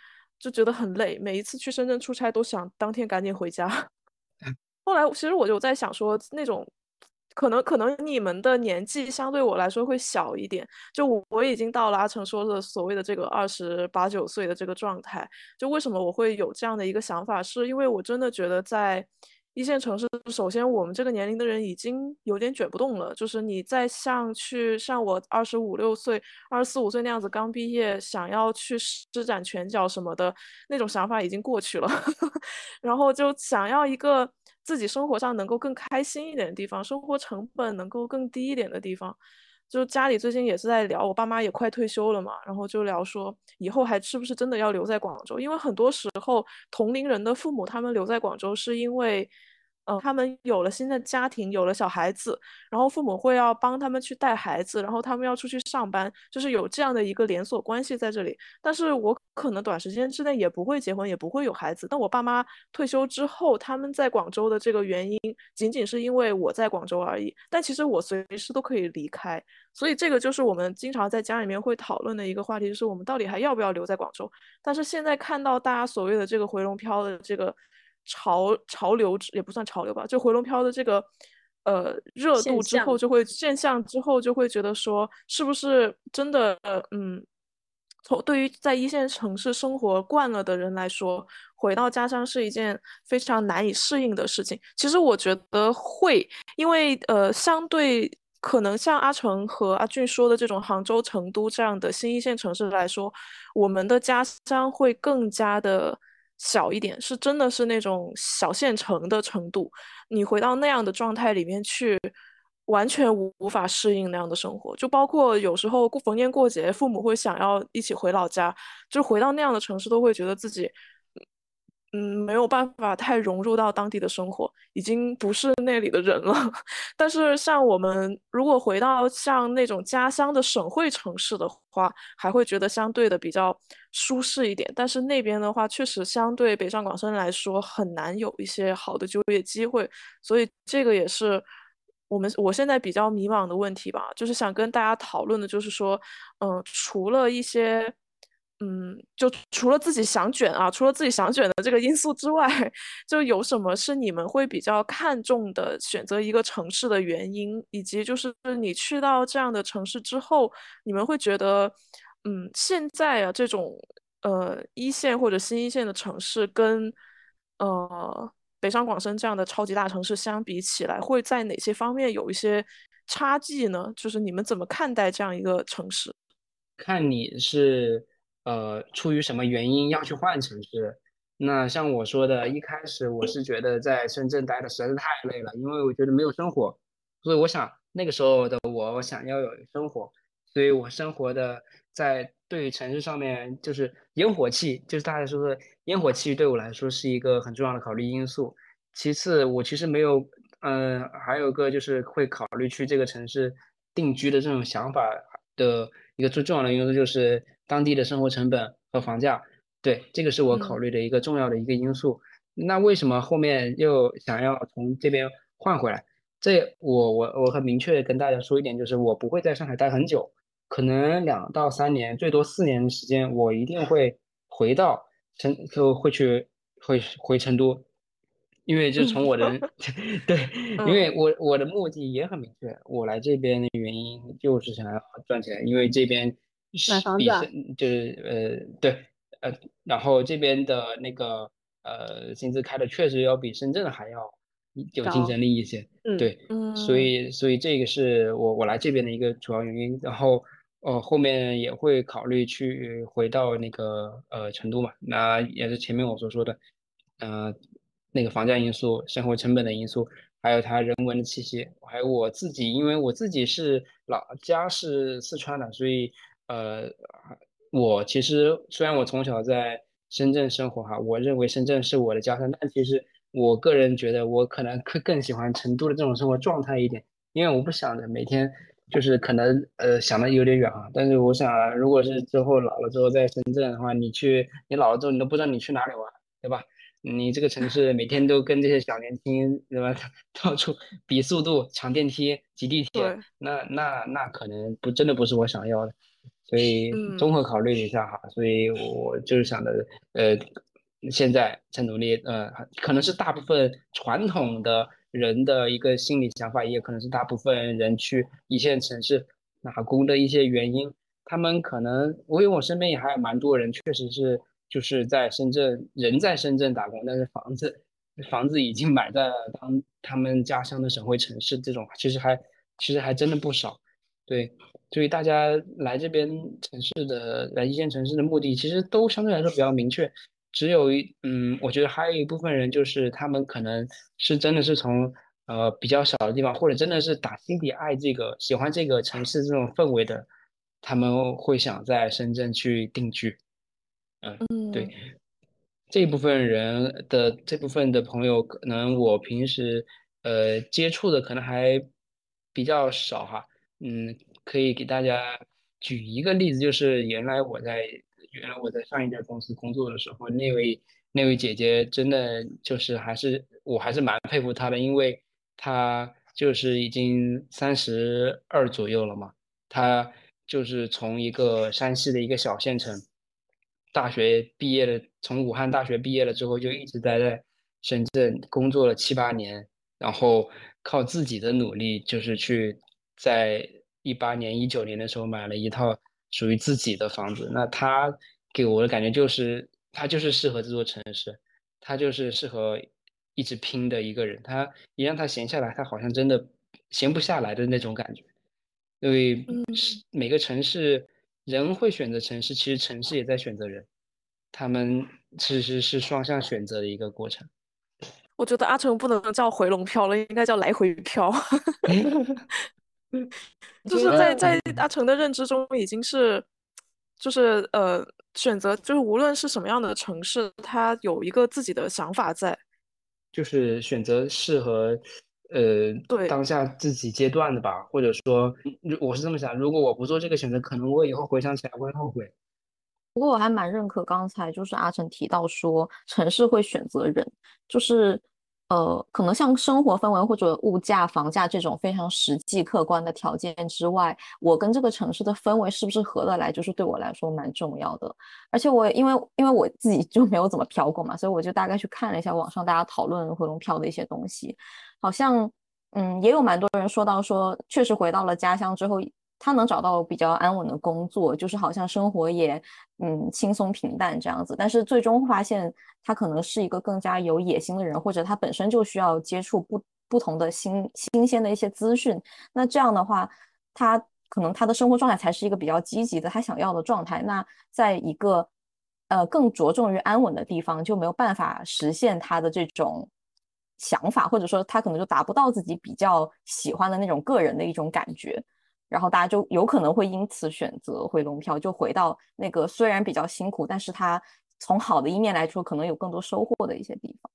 就觉得很累，每一次去深圳出差都想当天赶紧回家。*laughs* 后来其实我就在想说，那种可能可能你们的年纪相对我来说会小一点，就我我已经到了阿成说的所谓的这个二十八九岁的这个状态。就为什么我会有这样的一个想法，是因为我真的觉得在。一线城市，首先我们这个年龄的人已经有点卷不动了。就是你再像去像我二十五六岁、二十四五岁那样子刚毕业，想要去施展拳脚什么的那种想法已经过去了。*laughs* 然后就想要一个自己生活上能够更开心一点的地方，生活成本能够更低一点的地方。就家里最近也是在聊，我爸妈也快退休了嘛，然后就聊说以后还是不是真的要留在广州？因为很多时候同龄人的父母他们留在广州是因为。嗯，他们有了新的家庭，有了小孩子，然后父母会要帮他们去带孩子，然后他们要出去上班，就是有这样的一个连锁关系在这里。但是我可能短时间之内也不会结婚，也不会有孩子。但我爸妈退休之后，他们在广州的这个原因，仅仅是因为我在广州而已。但其实我随时都可以离开，所以这个就是我们经常在家里面会讨论的一个话题，就是我们到底还要不要留在广州？但是现在看到大家所谓的这个回龙漂的这个。潮潮流也不算潮流吧，就回龙漂的这个呃热度之后，就会现象之后就会觉得说，是不是真的嗯，从对于在一线城市生活惯了的人来说，回到家乡是一件非常难以适应的事情。其实我觉得会，因为呃，相对可能像阿成和阿俊说的这种杭州、成都这样的新一线城市来说，我们的家乡会更加的。小一点是真的是那种小县城的程度，你回到那样的状态里面去，完全无无法适应那样的生活。就包括有时候过逢年过节，父母会想要一起回老家，就回到那样的城市，都会觉得自己。嗯，没有办法太融入到当地的生活，已经不是那里的人了。*laughs* 但是像我们如果回到像那种家乡的省会城市的话，还会觉得相对的比较舒适一点。但是那边的话，确实相对北上广深来说很难有一些好的就业机会，所以这个也是我们我现在比较迷茫的问题吧。就是想跟大家讨论的，就是说，嗯，除了一些。嗯，就除了自己想卷啊，除了自己想卷的这个因素之外，*laughs* 就有什么是你们会比较看重的选择一个城市的原因，以及就是你去到这样的城市之后，你们会觉得，嗯，现在啊这种呃一线或者新一线的城市跟呃北上广深这样的超级大城市相比起来，会在哪些方面有一些差距呢？就是你们怎么看待这样一个城市？看你是。呃，出于什么原因要去换城市？那像我说的，一开始我是觉得在深圳待的实在是太累了，因为我觉得没有生活，所以我想那个时候的我，我想要有生活，所以我生活的在对于城市上面就是烟火气，就是大家说的烟火气，对我来说是一个很重要的考虑因素。其次，我其实没有，嗯，还有个就是会考虑去这个城市定居的这种想法的一个最重要的因素就是。当地的生活成本和房价。对，这个是我考嗯虑的一个重要的一个因素。那为什么后面又想要从这边换回来？这我我我很明确的跟大家说一点，就是我不会在上海待很久，可能两到三年，最多四年的时间，我一定会回到成，就会去会回成都，因为就从我的 *laughs* 对，因为嗯我我的目的也很明确，我来这边的原因就是想要赚钱，因为这边是比房子啊深就是呃对呃，然后这边的那个呃薪资开的确实要比深圳还要有竞争力一些，嗯对，所嗯。以所以这个是我我来这边的一个主要原因，然后呃后面也会考虑去回到那个呃成都嘛，那也是前面我所说的，呃那个房价因素、生活成本的因素，还有它人文的气息，还有我自己，因为我自己是老家是四川的，所以呃我其实虽然我从小在深圳生活哈，我认为深圳是我的家乡，但其实我个人觉得我可能更更喜欢成都的这种生活状态一点，因为我不想着每天就是可能呃想的有点远啊，但是我想啊如果是之后老了之后在深圳的话，你去你老了之后你都不知道你去哪里玩，对吧？你这个城市每天都跟这些小年轻对吧，*laughs* 到处比速度、抢电梯、挤地铁，那那那可能不真的不是我想要的。所以嗯综合考虑了一下哈，所以我就是想的，呃，现在在努力，呃，可能是大部分传统的人的一个心理想法，也可能是大部分人去一线城市打工的一些原因。他们可能，我因为我身边也还有蛮多人，确实是就是在深圳，人在深圳打工，但是房子房子已经买在了当他们家乡的省会城市，这种其实还其实还真的不少，对。所以大家来这边城市的来一线城市的目的，其实都相对来说比较明确。只有一嗯，我觉得还有一部分人就是他们可能是真的是从呃比较小的地方，或者真的是打心底爱这个喜欢这个城市这种氛围的，他们会想在深圳去定居。嗯，对，这部分人的这部分的朋友，可能我平时呃接触的可能还比较少哈。嗯，可以给大家举一个例子，就是原来我在原来我在上一家公司工作的时候，那位那位姐姐真的就是还是我还是蛮佩服她的，因为她就是已经三十二左右了嘛，她就是从一个山西的一个小县城大学毕业了，从武汉大学毕业了之后，就一直待在深圳工作了七八年，然后靠自己的努力，就是去在一八年、一九年的时候买了一套属于自己的房子。那他给我的感觉就是，他就是适合这座城市，他就是适合一直拼的一个人。他一让他闲下来，他好像真的闲不下来的那种感觉。因为是每个城市人会选择城市，其实城市也在选择人，他们其实是双向选择的一个过程。我觉得阿成不能叫回笼漂了，应该叫来回漂。*laughs* *laughs* *laughs* *laughs* 就是在在阿成的认知中，已经是就是呃选择，就是无论是什么样的城市，他有一个自己的想法在，就是选择适合呃对。当下自己阶段的吧，或者说，如我是这么想，如果我不做这个选择，可能我以后回想起来会后悔。不过我还蛮认可刚才就是阿成提到说城市会选择人，就是呃可能像生活氛围或者物价、房价这种非常实际客观的条件之外，我跟这个城市的氛围是不是合得来，就是对我来说蛮重要的。而且我因为因为我自己就没有怎么漂过嘛，所以我就大概去看了一下网上大家讨论回笼漂的一些东西，好像嗯也有蛮多人说到说，确实回到了家乡之后。他能找到比较安稳的工作，就是好像生活也嗯轻松平淡这样子，但是最终发现他可能是一个更加有野心的人，或者他本身就需要接触不不同的新新鲜的一些资讯。那这样的话，他可能他的生活状态才是一个比较积极的，他想要的状态。那在一个呃更着重于安稳的地方，就没有办法实现他的这种想法，或者说他可能就达不到自己比较喜欢的那种个人的一种感觉。然后大家就有可能会因此选择回笼漂，就回到那个虽然比较辛苦，但是它从好的一面来说，可能有更多收获的一些地方。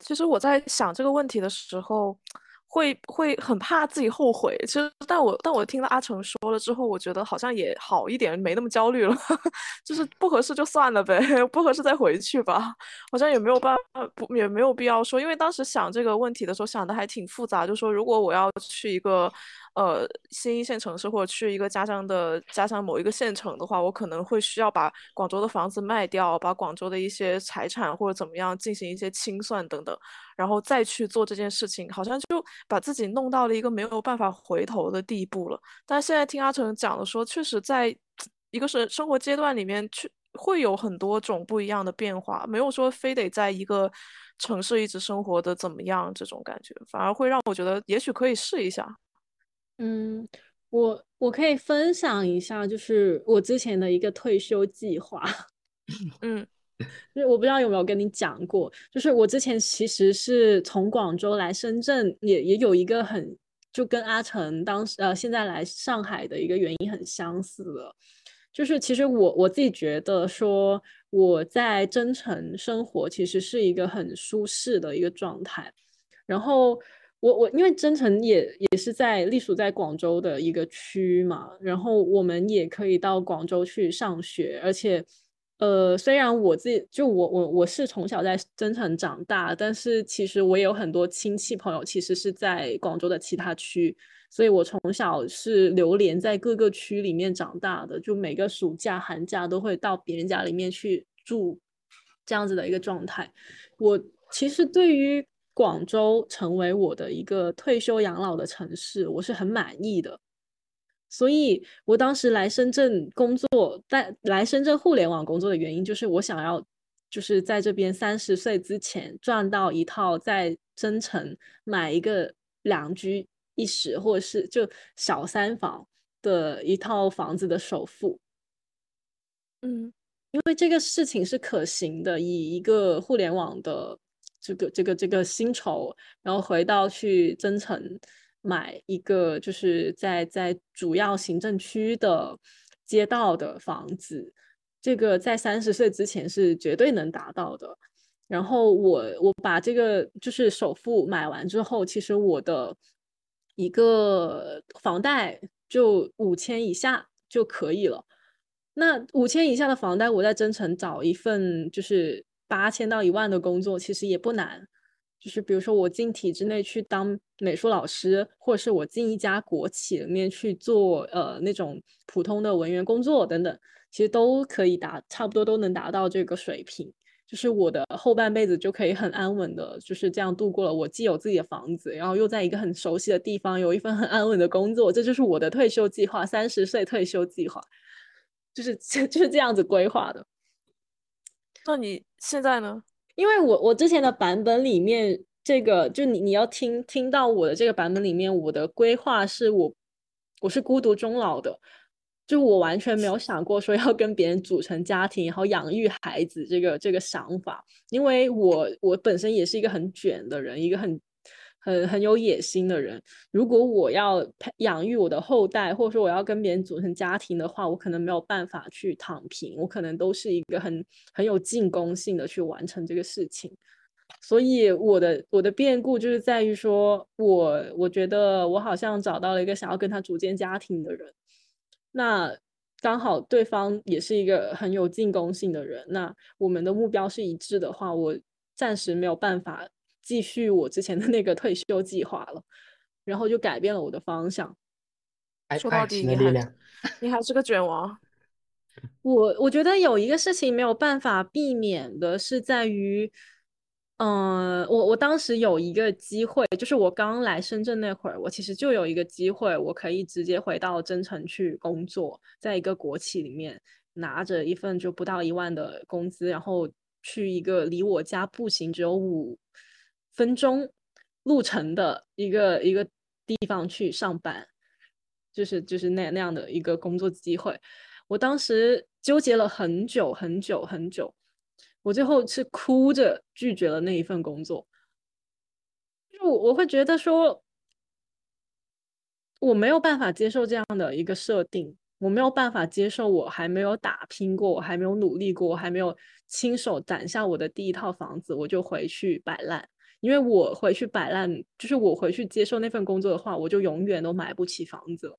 其实我在想这个问题的时候，会会很怕自己后悔。其实，但我但我听了阿成说了之后，我觉得好像也好一点，没那么焦虑了。*laughs* 就是不合适就算了呗，不合适再回去吧。好像也没有办法，不也没有必要说，因为当时想这个问题的时候想的还挺复杂，就说如果我要去一个。呃，新一线城市或者去一个家乡的家乡某一个县城的话，我可能会需要把广州的房子卖掉，把广州的一些财产或者怎么样进行一些清算等等，然后再去做这件事情，好像就把自己弄到了一个没有办法回头的地步了。但现在听阿成讲的说，确实在一个是生活阶段里面去会有很多种不一样的变化，没有说非得在一个城市一直生活的怎么样这种感觉，反而会让我觉得也许可以试一下。嗯，我我可以分享一下，就是我之前的一个退休计划。*laughs* 嗯，就是我不知道有没有跟你讲过，就是我之前其实是从广州来深圳，也也有一个很就跟阿成当时呃现在来上海的一个原因很相似的，就是其实我我自己觉得说我在增城生活其实是一个很舒适的一个状态，然后。我我因为增城也也是在隶属在广州的一个区嘛，然后我们也可以到广州去上学，而且，呃，虽然我自己就我我我是从小在增城长大，但是其实我也有很多亲戚朋友其实是在广州的其他区，所以我从小是流连在各个区里面长大的，就每个暑假寒假都会到别人家里面去住，这样子的一个状态。我其实对于。广州成为我的一个退休养老的城市，我是很满意的。所以我当时来深圳工作，在来深圳互联网工作的原因，就是我想要，就是在这边三十岁之前赚到一套在增城买一个两居一室或者是就小三房的一套房子的首付。嗯，因为这个事情是可行的，以一个互联网的。这个这个这个薪酬，然后回到去增城买一个，就是在在主要行政区的街道的房子，这个在三十岁之前是绝对能达到的。然后我我把这个就是首付买完之后，其实我的一个房贷就五千以下就可以了。那五千以下的房贷，我在增城找一份就是。八千到一万的工作其实也不难，就是比如说我进体制内去当美术老师，或者是我进一家国企里面去做呃那种普通的文员工作等等，其实都可以达差不多都能达到这个水平。就是我的后半辈子就可以很安稳的，就是这样度过了。我既有自己的房子，然后又在一个很熟悉的地方，有一份很安稳的工作，这就是我的退休计划，三十岁退休计划，就是 *laughs* 就是这样子规划的。那你现在呢？因为我我之前的版本里面，这个就你你要听听到我的这个版本里面，我的规划是我我是孤独终老的，就我完全没有想过说要跟别人组成家庭，然后养育孩子这个这个想法，因为我我本身也是一个很卷的人，一个很。很很有野心的人，如果我要培养育我的后代，或者说我要跟别人组成家庭的话，我可能没有办法去躺平，我可能都是一个很很有进攻性的去完成这个事情。所以我的我的变故就是在于说，我我觉得我好像找到了一个想要跟他组建家庭的人，那刚好对方也是一个很有进攻性的人，那我们的目标是一致的话，我暂时没有办法。继续我之前的那个退休计划了，然后就改变了我的方向。说到底，你 *laughs* 还你还是个卷王。我我觉得有一个事情没有办法避免的是在于，嗯，我我当时有一个机会，就是我刚来深圳那会儿，我其实就有一个机会，我可以直接回到增城去工作，在一个国企里面拿着一份就不到一万的工资，然后去一个离我家步行只有五。分钟路程的一个一个地方去上班，就是就是那那样的一个工作机会。我当时纠结了很久很久很久，我最后是哭着拒绝了那一份工作。就我会觉得说，我没有办法接受这样的一个设定，我没有办法接受我还没有打拼过，我还没有努力过，我还没有亲手攒下我的第一套房子，我就回去摆烂。因为我回去摆烂，就是我回去接受那份工作的话，我就永远都买不起房子了，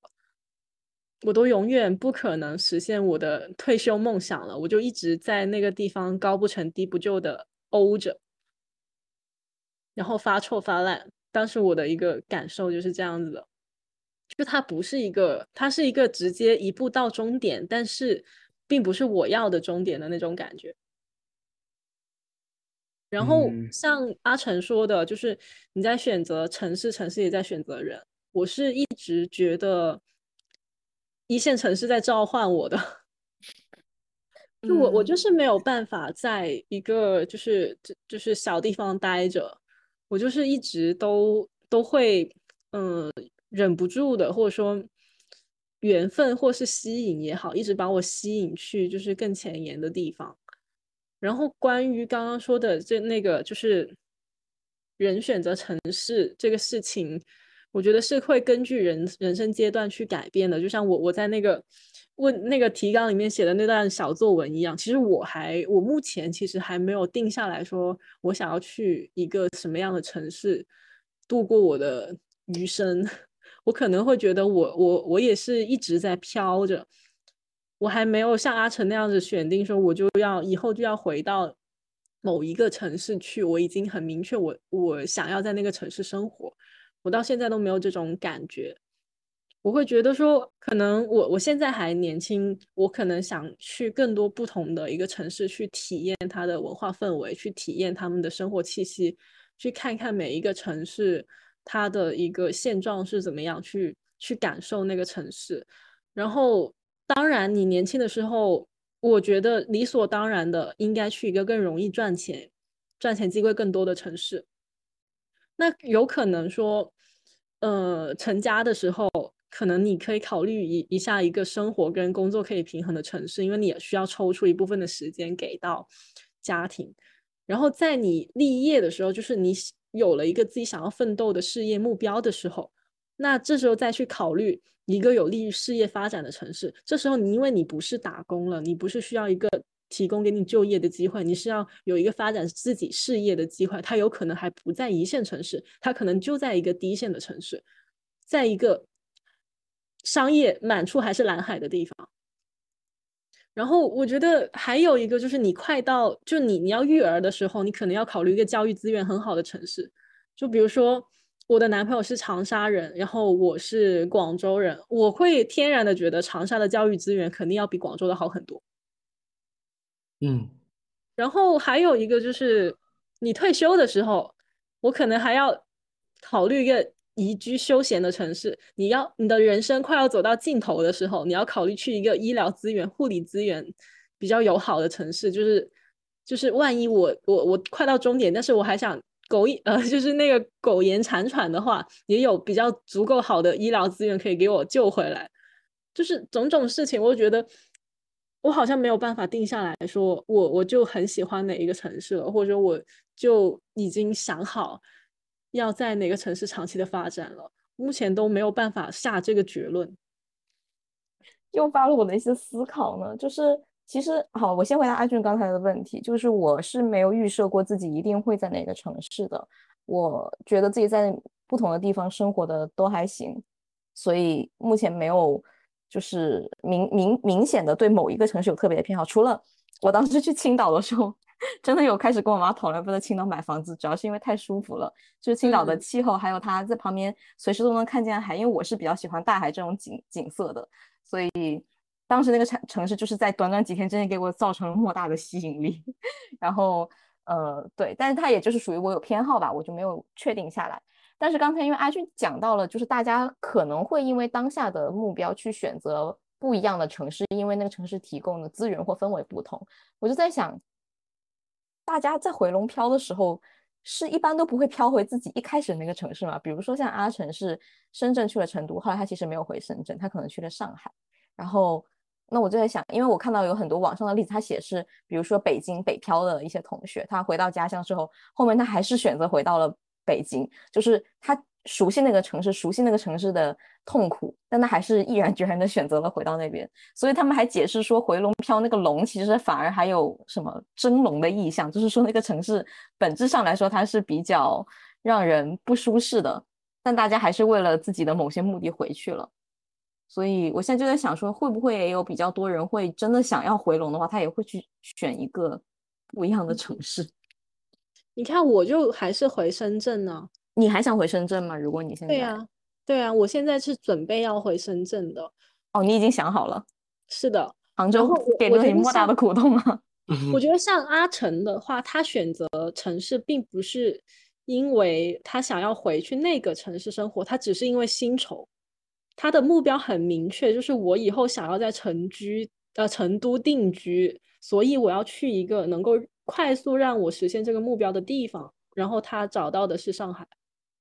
我都永远不可能实现我的退休梦想了，我就一直在那个地方高不成低不就的欧着，然后发臭发烂。当时我的一个感受就是这样子的，就它不是一个，它是一个直接一步到终点，但是并不是我要的终点的那种感觉。然后像阿成说的，就是你在选择城市，城市也在选择人。我是一直觉得一线城市在召唤我的，*laughs* 就我我就是没有办法在一个就是就是小地方待着。我就是一直都都会，嗯，忍不住的，或者说缘分或是吸引也好，一直把我吸引去就是更前沿的地方。然后关于刚刚说的这那个，就是人选择城市这个事情，我觉得是会根据人人生阶段去改变的。就像我我在那个问那个提纲里面写的那段小作文一样，其实我还我目前其实还没有定下来说我想要去一个什么样的城市度过我的余生。*laughs* 我可能会觉得我我我也是一直在飘着。我还没有像阿成那样子选定说，我就要以后就要回到某一个城市去。我已经很明确，我我想要在那个城市生活。我到现在都没有这种感觉。我会觉得说，可能我我现在还年轻，我可能想去更多不同的一个城市去体验它的文化氛围，去体验他们的生活气息，去看看每一个城市它的一个现状是怎么样，去去感受那个城市，然后。当然，你年轻的时候，我觉得理所当然的应该去一个更容易赚钱、赚钱机会更多的城市。那有可能说，呃，成家的时候，可能你可以考虑一一下一个生活跟工作可以平衡的城市，因为你也需要抽出一部分的时间给到家庭。然后在你立业的时候，就是你有了一个自己想要奋斗的事业目标的时候，那这时候再去考虑。一个有利于事业发展的城市，这时候你因为你不是打工了，你不是需要一个提供给你就业的机会，你是要有一个发展自己事业的机会。它有可能还不在一线城市，它可能就在一个低线的城市，在一个商业满处还是蓝海的地方。然后我觉得还有一个就是你快到就你你要育儿的时候，你可能要考虑一个教育资源很好的城市，就比如说。我的男朋友是长沙人，然后我是广州人，我会天然的觉得长沙的教育资源肯定要比广州的好很多。嗯，然后还有一个就是，你退休的时候，我可能还要考虑一个宜居休闲的城市。你要你的人生快要走到尽头的时候，你要考虑去一个医疗资源、护理资源比较友好的城市，就是就是万一我我我快到终点，但是我还想。苟呃，*laughs* 就是那个苟延残喘的话，也有比较足够好的医疗资源可以给我救回来。就是种种事情，我觉得我好像没有办法定下来说，我我就很喜欢哪一个城市了，或者我就已经想好要在哪个城市长期的发展了。目前都没有办法下这个结论。诱发了我的一些思考呢，就是。其实好，我先回答阿俊刚才的问题，就是我是没有预设过自己一定会在哪个城市的，我觉得自己在不同的地方生活的都还行，所以目前没有就是明明明显的对某一个城市有特别的偏好。除了我当时去青岛的时候，*laughs* 真的有开始跟我妈讨论不在青岛买房子，主要是因为太舒服了，就是青岛的气候，还有它在旁边随时都能看见海，因为我是比较喜欢大海这种景景色的，所以。当时那个城城市就是在短短几天之内给我造成了莫大的吸引力，*laughs* 然后呃对，但是它也就是属于我有偏好吧，我就没有确定下来。但是刚才因为阿俊讲到了，就是大家可能会因为当下的目标去选择不一样的城市，因为那个城市提供的资源或氛围不同。我就在想，大家在回龙漂的时候，是一般都不会漂回自己一开始那个城市嘛？比如说像阿成是深圳去了成都，后来他其实没有回深圳，他可能去了上海，然后。那我就在想，因为我看到有很多网上的例子，他写是，比如说北京北漂的一些同学，他回到家乡之后，后面他还是选择回到了北京，就是他熟悉那个城市，熟悉那个城市的痛苦，但他还是毅然决然的选择了回到那边。所以他们还解释说，回龙飘那个龙其实反而还有什么蒸笼的意象，就是说那个城市本质上来说它是比较让人不舒适的，但大家还是为了自己的某些目的回去了。所以我现在就在想说，会不会也有比较多人会真的想要回笼的话，他也会去选一个不一样的城市。*laughs* 你看，我就还是回深圳呢。你还想回深圳吗？如果你现在对呀，对啊，我现在是准备要回深圳的。哦，你已经想好了？是的，杭州给了你莫大的苦痛啊。*laughs* 我觉得像阿成的话，他选择城市并不是因为他想要回去那个城市生活，他只是因为薪酬。他的目标很明确，就是我以后想要在成居呃成都定居，所以我要去一个能够快速让我实现这个目标的地方。然后他找到的是上海。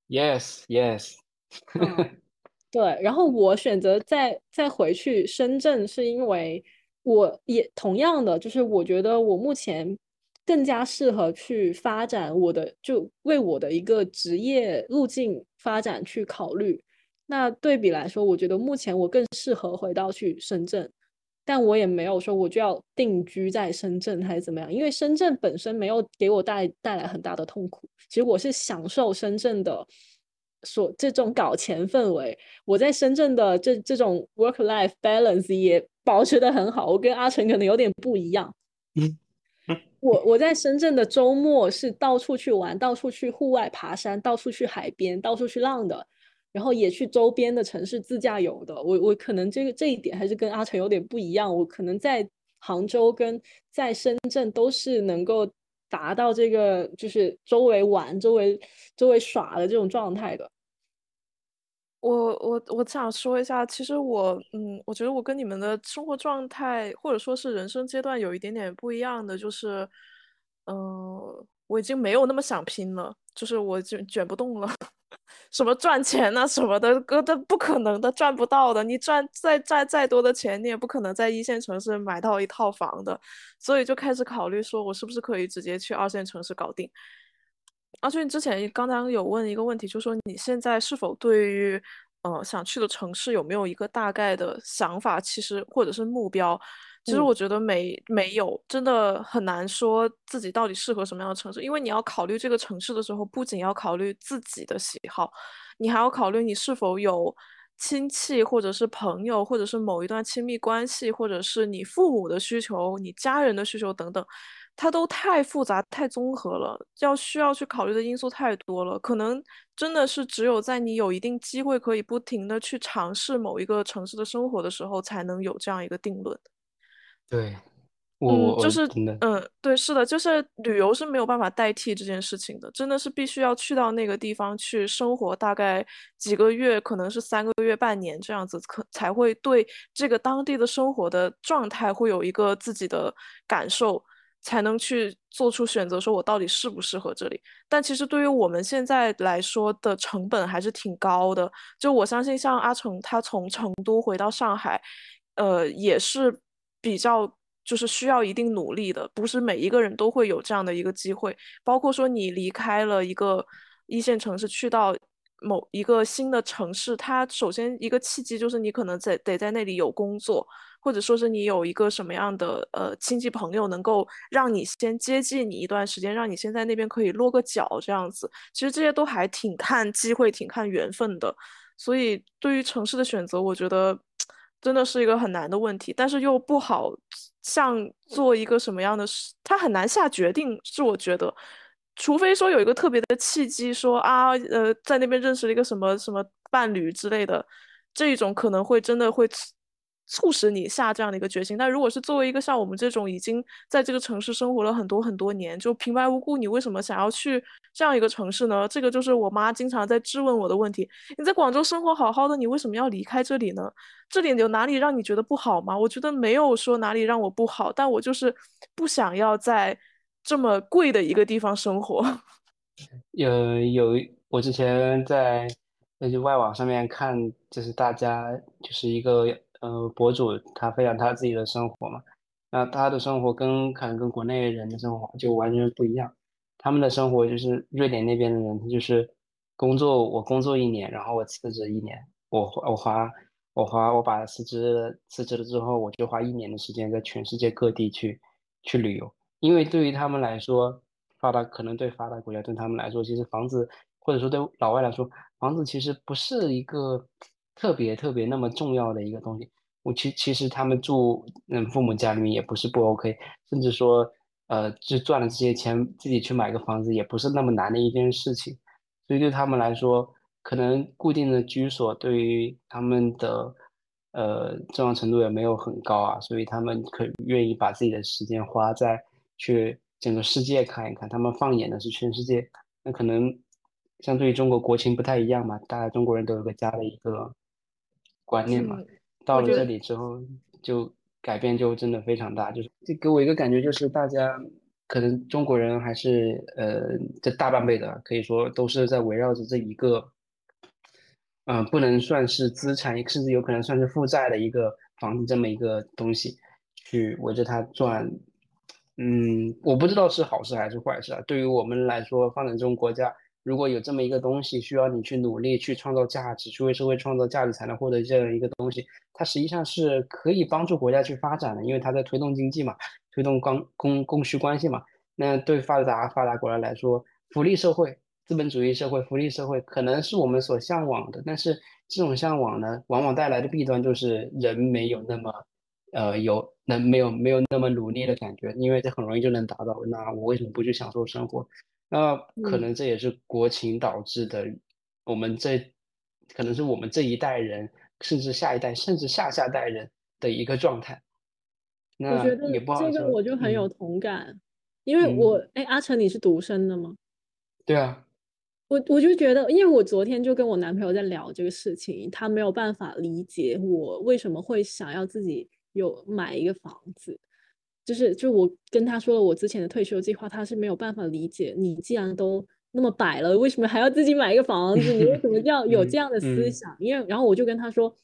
Yes, yes。*laughs* 对，然后我选择再再回去深圳，是因为我也同样的，就是我觉得我目前更加适合去发展我的，就为我的一个职业路径发展去考虑。那对比来说，我觉得目前我更适合回到去深圳，但我也没有说我就要定居在深圳还是怎么样，因为深圳本身没有给我带带来很大的痛苦。其实我是享受深圳的所这种搞钱氛围，我在深圳的这这种 work life balance 也保持的很好。我跟阿成可能有点不一样，嗯我我在深圳的周末是到处去玩，到处去户外爬山，到处去海边，到处去浪的。然后也去周边的城市自驾游的，我我可能这个这一点还是跟阿成有点不一样。我可能在杭州跟在深圳都是能够达到这个就是周围玩、周围周围耍的这种状态的。我我我想说一下，其实我嗯，我觉得我跟你们的生活状态或者说是人生阶段有一点点不一样的，就是嗯，我已经没有那么想拼了，就是我就卷不动了。什么赚钱啊什么的，哥的不可能的，赚不到的。你赚再再再多的钱，你也不可能在一线城市买到一套房的。所以就开始考虑，说我是不是可以直接去二线城市搞定。而且你之前刚刚有问一个问题，就说你现在是否对于呃想去的城市有没有一个大概的想法，其实或者是目标。其实我觉得没没有，真的很难说自己到底适合什么样的城市，因为你要考虑这个城市的时候，不仅要考虑自己的喜好，你还要考虑你是否有亲戚或者是朋友，或者是某一段亲密关系，或者是你父母的需求、你家人的需求等等，它都太复杂、太综合了，要需要去考虑的因素太多了，可能真的是只有在你有一定机会可以不停的去尝试某一个城市的生活的时候，才能有这样一个定论。对，嗯，就是嗯，对，是的，就是旅游是没有办法代替这件事情的，真的是必须要去到那个地方去生活，大概几个月，可能是三个月、半年这样子，可才会对这个当地的生活的状态会有一个自己的感受，才能去做出选择，说我到底适不适合这里。但其实对于我们现在来说的成本还是挺高的，就我相信像阿成他从成都回到上海，呃，也是。比较就是需要一定努力的，不是每一个人都会有这样的一个机会。包括说你离开了一个一线城市，去到某一个新的城市，它首先一个契机就是你可能在得在那里有工作，或者说是你有一个什么样的呃亲戚朋友能够让你先接近你一段时间，让你先在那边可以落个脚这样子。其实这些都还挺看机会，挺看缘分的。所以对于城市的选择，我觉得。真的是一个很难的问题，但是又不好像做一个什么样的事，他很难下决定。是我觉得，除非说有一个特别的契机，说啊，呃，在那边认识了一个什么什么伴侣之类的，这一种可能会真的会。促使你下这样的一个决心，但如果是作为一个像我们这种已经在这个城市生活了很多很多年，就平白无故，你为什么想要去这样一个城市呢？这个就是我妈经常在质问我的问题。你在广州生活好好的，你为什么要离开这里呢？这里有哪里让你觉得不好吗？我觉得没有说哪里让我不好，但我就是不想要在这么贵的一个地方生活。*laughs* 有有，我之前在。那就外网上面看，就是大家就是一个呃博主，他分享他自己的生活嘛。那他的生活跟可能跟国内人的生活就完全不一样。他们的生活就是瑞典那边的人，他就是工作我工作一年，然后我辞职一年，我我花我花我把辞职辞职了之后，我就花一年的时间在全世界各地去去旅游，因为对于他们来说，发达可能对发达国家对他们来说，其实房子或者说对老外来说，房子其实不是一个特别特别那么重要的一个东西。我其其实他们住嗯父母家里面也不是不 OK，甚至说呃就赚了这些钱自己去买个房子也不是那么难的一件事情，所以对他们来说，可能固定的居所对于他们的呃重要程度也没有很高啊，所以他们可愿意把自己的时间花在去整个世界看一看，他们放眼的是全世界，那可能相对于中国国情不太一样嘛，大家中国人都有个家的一个观念嘛。到了这里之后，就改变就真的非常大，就是这给我一个感觉，就是大家可能中国人还是呃，这大半辈子可以说都是在围绕着这一个，嗯，不能算是资产，甚至有可能算是负债的一个房子这么一个东西，去围着它转。嗯，我不知道是好事还是坏事啊。对于我们来说，发展中国家。如果有这么一个东西，需要你去努力去创造价值，去为社会创造价值才能获得这样一个东西，它实际上是可以帮助国家去发展的，因为它在推动经济嘛，推动供供供需关系嘛。那对发达发达国家来说，福利社会、资本主义社会、福利社会可能是我们所向往的，但是这种向往呢，往往带来的弊端就是人没有那么，呃，有能没有没有那么努力的感觉，因为这很容易就能达到。那我为什么不去享受生活？那可能这也是国情导致的，我们这可能是我们这一代人，甚至下一代，甚至下下代人的一个状态。我觉得这个我就很有同感，因为我哎，阿成你是独生的吗？对啊，我我就觉得，因为我昨天就跟我男朋友在聊这个事情，他没有办法理解我为什么会想要自己有买一个房子。就是，就我跟他说了我之前的退休计划，他是没有办法理解。你既然都那么摆了，为什么还要自己买一个房子？你为什么 *laughs* 要有这样的思想？因为，然后我就跟他说，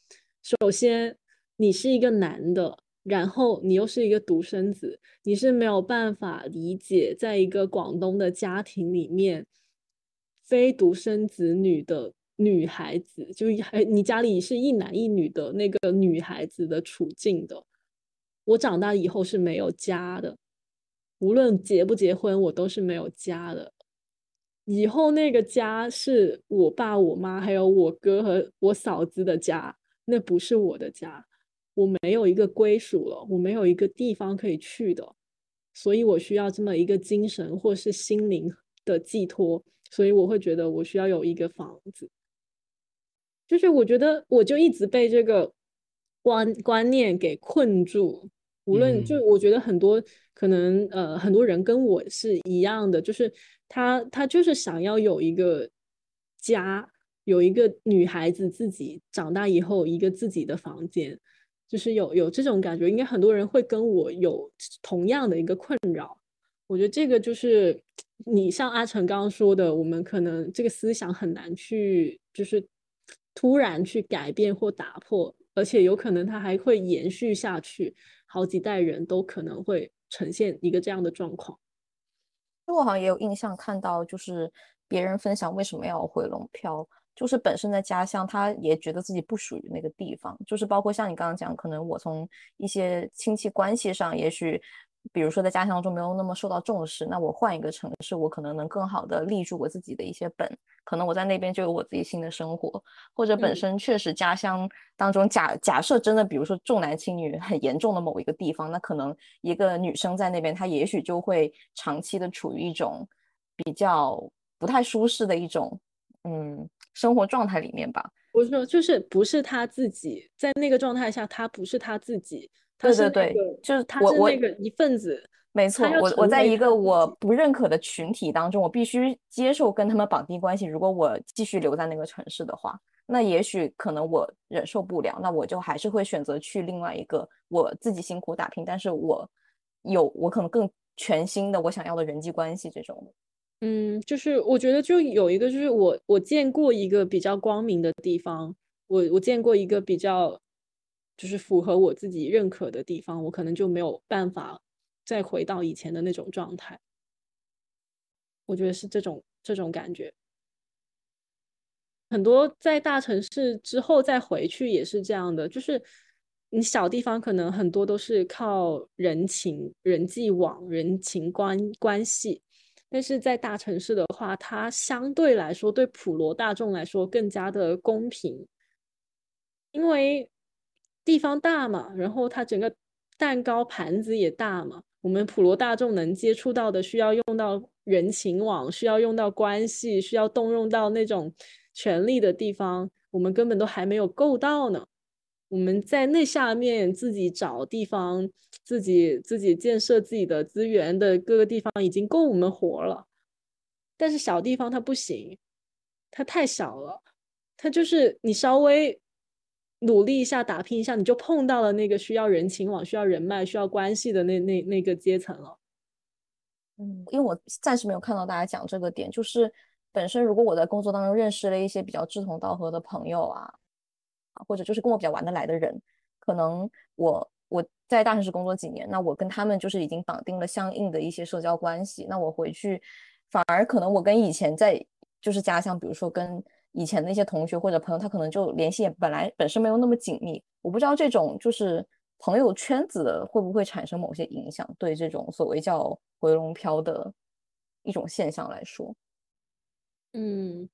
首先你是一个男的，然后你又是一个独生子，你是没有办法理解，在一个广东的家庭里面，非独生子女的女孩子，就还你家里是一男一女的那个女孩子的处境的。我长大以后是没有家的，无论结不结婚，我都是没有家的。以后那个家是我爸、我妈还有我哥和我嫂子的家，那不是我的家。我没有一个归属了，我没有一个地方可以去的，所以我需要这么一个精神或是心灵的寄托。所以我会觉得我需要有一个房子，就是我觉得我就一直被这个观观念给困住。无论就我觉得很多可能呃很多人跟我是一样的，就是他他就是想要有一个家，有一个女孩子自己长大以后一个自己的房间，就是有有这种感觉。应该很多人会跟我有同样的一个困扰。我觉得这个就是你像阿成刚刚说的，我们可能这个思想很难去就是突然去改变或打破，而且有可能他还会延续下去。好几代人都可能会呈现一个这样的状况。我好像也有印象看到，就是别人分享为什么要回龙漂，就是本身的家乡，他也觉得自己不属于那个地方。就是包括像你刚刚讲，可能我从一些亲戚关系上，也许。比如说在家乡中没有那么受到重视，那我换一个城市，我可能能更好的立住我自己的一些本，可能我在那边就有我自己新的生活，或者本身确实家乡当中假假设真的，比如说重男轻女很严重的某一个地方，那可能一个女生在那边，她也许就会长期的处于一种比较不太舒适的一种嗯生活状态里面吧。我说就是不是她自己在那个状态下，她不是她自己。对对对，就是我我那个一份子，没错，我我在一个我不认可的群体当中，我必须接受跟他们绑定关系。如果我继续留在那个城市的话，那也许可能我忍受不了，那我就还是会选择去另外一个我自己辛苦打拼，但是我有我可能更全新的我想要的人际关系这种。嗯，就是我觉得就有一个，就是我我见过一个比较光明的地方，我我见过一个比较。就是符合我自己认可的地方，我可能就没有办法再回到以前的那种状态。我觉得是这种这种感觉。很多在大城市之后再回去也是这样的，就是你小地方可能很多都是靠人情、人际网、人情关关系，但是在大城市的话，它相对来说对普罗大众来说更加的公平，因为地方大嘛，然后它整个蛋糕盘子也大嘛，我们普罗大众能接触到的需要用到人情网，需要用到关系，需要动用到那种。权力的地方，我们根本都还没有够到呢。我们在那下面自己找地方，自己自己建设自己的资源的各个地方已经够我们活了。但是小地方它不行，它太小了，它就是你稍微努力一下、打拼一下，你就碰到了那个需要人情网、需要人脉、需要关系的那那那个阶层了。嗯，因为我暂时没有看到大家讲这个点，就是。本身，如果我在工作当中认识了一些比较志同道合的朋友啊，或者就是跟我比较玩得来的人，可能我我在大城市工作几年，那我跟他们就是已经绑定了相应的一些社交关系。那我回去，反而可能我跟以前在就是家乡，比如说跟以前那些同学或者朋友，他可能就联系也本来本身没有那么紧密。我不知道这种就是朋友圈子的会不会产生某些影响，对这种所谓叫回笼漂的一种现象来说。嗯，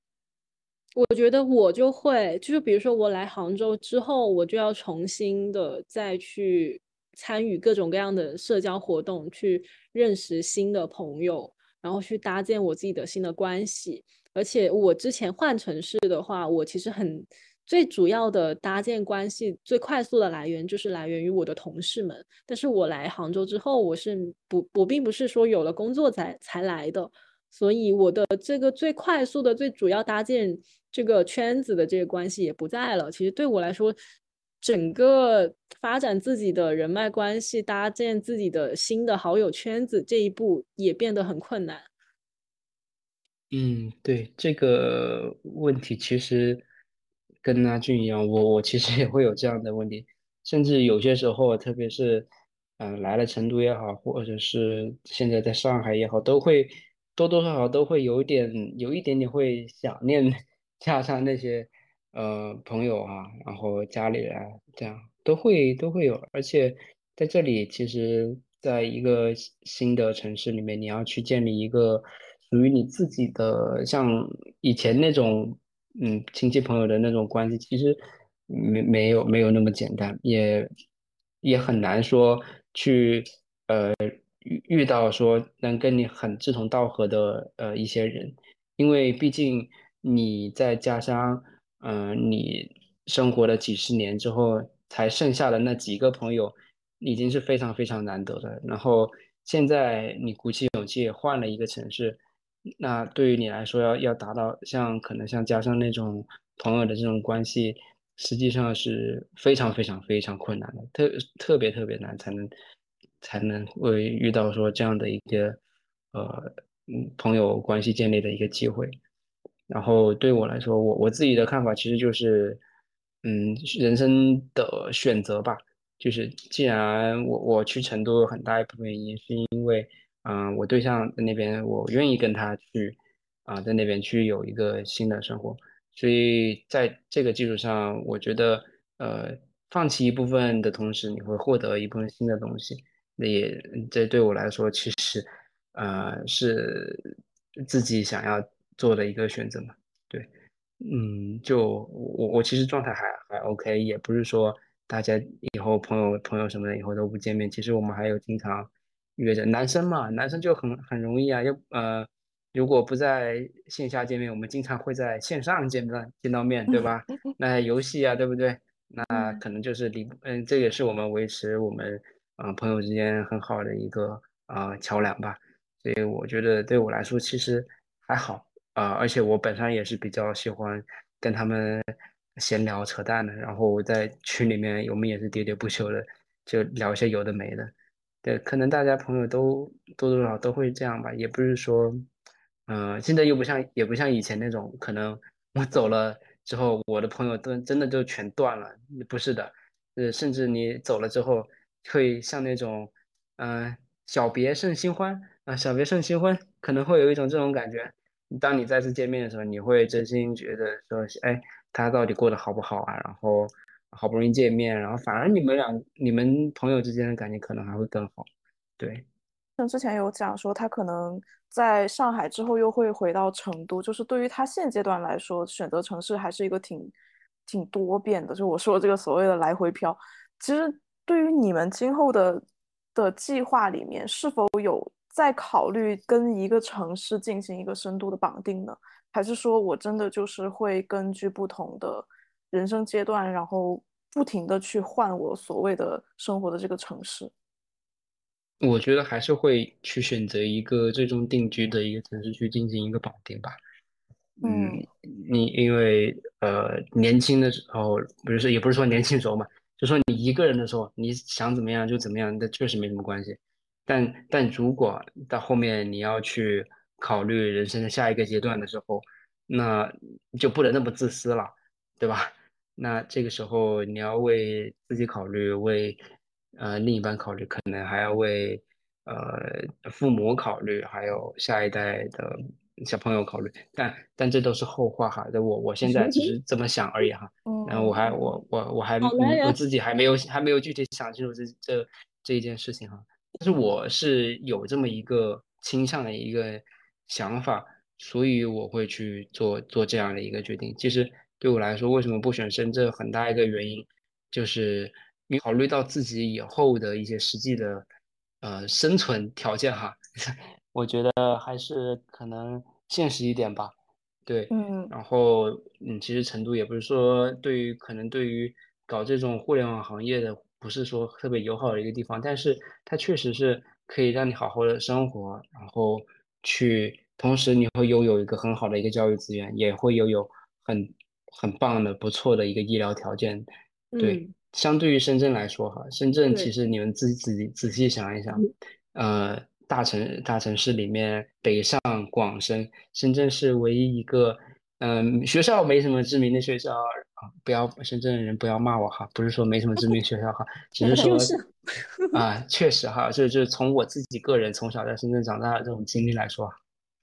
我觉得我就会，就是比如说我来杭州之后，我就要重新的再去参与各种各样的社交活动，去认识新的朋友，然后去搭建我自己的新的关系。而且我之前换城市的话，我其实很最主要的搭建关系最快速的来源就是来源于我的同事们。但是我来杭州之后，我是不，我并不是说有了工作才才来的。所以我的这个最快速的、最主要搭建这个圈子的这个关系也不在了。其实对我来说，整个发展自己的人脉关系、搭建自己的新的好友圈子这一步也变得很困难。嗯，对这个问题，其实跟阿俊一样，我我其实也会有这样的问题，甚至有些时候，特别是嗯来了成都也好，或者是现在在上海也好，都会。多多少少都会有一点，有一点点会想念 *laughs* 家乡那些呃朋友啊，然后家里人，这样都会都会有。而且在这里，其实在一个新的城市里面，你要去建立一个属于你自己的，像以前那种嗯亲戚朋友的那种关系，其实没没有没有那么简单，也也很难说去呃。遇遇到说能跟你很志同道合的呃一些人，因为毕竟你在家乡，嗯，你生活了几十年之后，才剩下的那几个朋友，已经是非常非常难得的。然后现在你鼓起勇气换了一个城市，那对于你来说，要要达到像可能像加上那种朋友的这种关系，实际上是非常非常非常困难的，特特别特别难才能。才能会遇到说这样的一个呃嗯朋友关系建立的一个机会，然后对我来说，我我自己的看法其实就是，嗯，人生的选择吧，就是既然我我去成都有很大一部分原因是因为，嗯，我对象在那边，我愿意跟他去啊，在那边去有一个新的生活，所以在这个基础上，我觉得呃，放弃一部分的同时，你会获得一部分新的东西。那也，这对我来说，其实，呃，是自己想要做的一个选择嘛。对，嗯，就我我其实状态还还 OK，也不是说大家以后朋友朋友什么的以后都不见面。其实我们还有经常约着，男生嘛，男生就很很容易啊。要呃，如果不在线下见面，我们经常会在线上见到见到面对吧？*laughs* 那游戏啊，对不对？那可能就是离嗯，这也是我们维持我们。啊，朋友之间很好的一个啊桥梁吧，所以我觉得对我来说其实还好啊，而且我本身也是比较喜欢跟他们闲聊扯淡的，然后在群里面我们也是喋喋不休的，就聊一些有的没的。对，可能大家朋友都多多少少都会这样吧，也不是说，嗯，现在又不像也不像以前那种，可能我走了之后，我的朋友都真的就全断了，不是的，呃，甚至你走了之后。会像那种，嗯，小别胜新欢啊，小别胜新婚，可能会有一种这种感觉。当你再次见面的时候，你会真心觉得说，哎，他到底过得好不好啊？然后好不容易见面，然后反而你们俩、你们朋友之间的感情可能还会更好。对，像之前有讲说，他可能在上海之后又会回到成都，就是对于他现阶段来说，选择城市还是一个挺挺多变的。就我说这个所谓的来回漂，其实对于你们今后的的计划里面，是否有？在考虑跟一个城市进行一个深度的绑定呢，还是说我真的就是会根据不同的人生阶段，然后不停的去换我所谓的生活的这个城市？我觉得还是会去选择一个最终定居的一个城市去进行一个绑定吧。嗯，你因为呃年轻的时候，不是也不是说年轻时候嘛，就说你一个人的时候，你想怎么样就怎么样，那确实没什么关系。但但如果到后面你要去考虑人生的下一个阶段的时候，那就不能那么自私了，对吧？那这个时候你要为自己考虑，为呃另一半考虑，可能还要为呃父母考虑，还有下一代的小朋友考虑。但但这都是后话哈，我我现在只是这么想而已哈。*laughs* 然后我还我我我还我自己还没有还没有具体想清楚这这这一件事情哈。但是我是有这么一个倾向的一个想法，所以我会去做做这样的一个决定。其实对我来说，为什么不选深圳，很大一个原因就是你考虑到自己以后的一些实际的呃生存条件哈，*laughs* 我觉得还是可能现实一点吧。对，嗯，然后嗯，其实成都也不是说对于可能对于搞这种互联网行业的。不是说特别友好的一个地方，但是它确实是可以让你好好的生活，然后去，同时你会拥有一个很好的一个教育资源，也会拥有很很棒的、不错的一个医疗条件。对，相对于深圳来说，哈，深圳其实你们自己自己仔细想一想，呃，大城大城市里面，北上广深，深圳是唯一一个。嗯，学校没什么知名的学校啊，不要深圳的人不要骂我哈，不是说没什么知名学校哈，只是说啊，确实哈，就就从我自己个人从小在深圳长大的这种经历来说，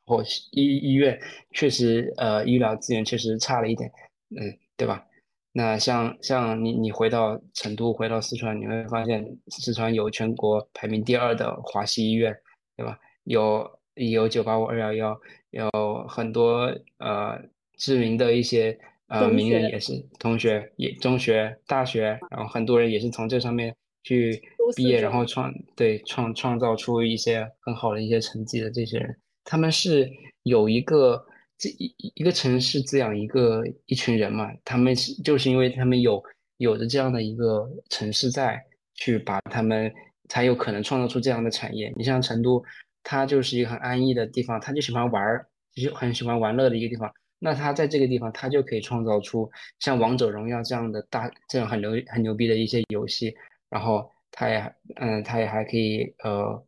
我医医院确实呃医疗资源确实差了一点，嗯，对吧？那像像你你回到成都，回到四川，你会发现四川有全国排名第二的华西医院，对吧？有有九八五二幺幺，有很多呃。知名的一些呃名人也是同学，也中学、大学，然后很多人也是从这上面去毕业，然后创对创创造出一些很好的一些成绩的这些人，他们是有一个这一一个城市滋养一个一群人嘛，他们是就是因为他们有有着这样的一个城市在，去把他们才有可能创造出这样的产业。你像成都，它就是一个很安逸的地方，他就喜欢玩儿，就很喜欢玩乐的一个地方。那他在这个地方，他就可以创造出像王者荣耀这样的大、这样很牛、很牛逼的一些游戏，然后他也，嗯，他也还可以，呃，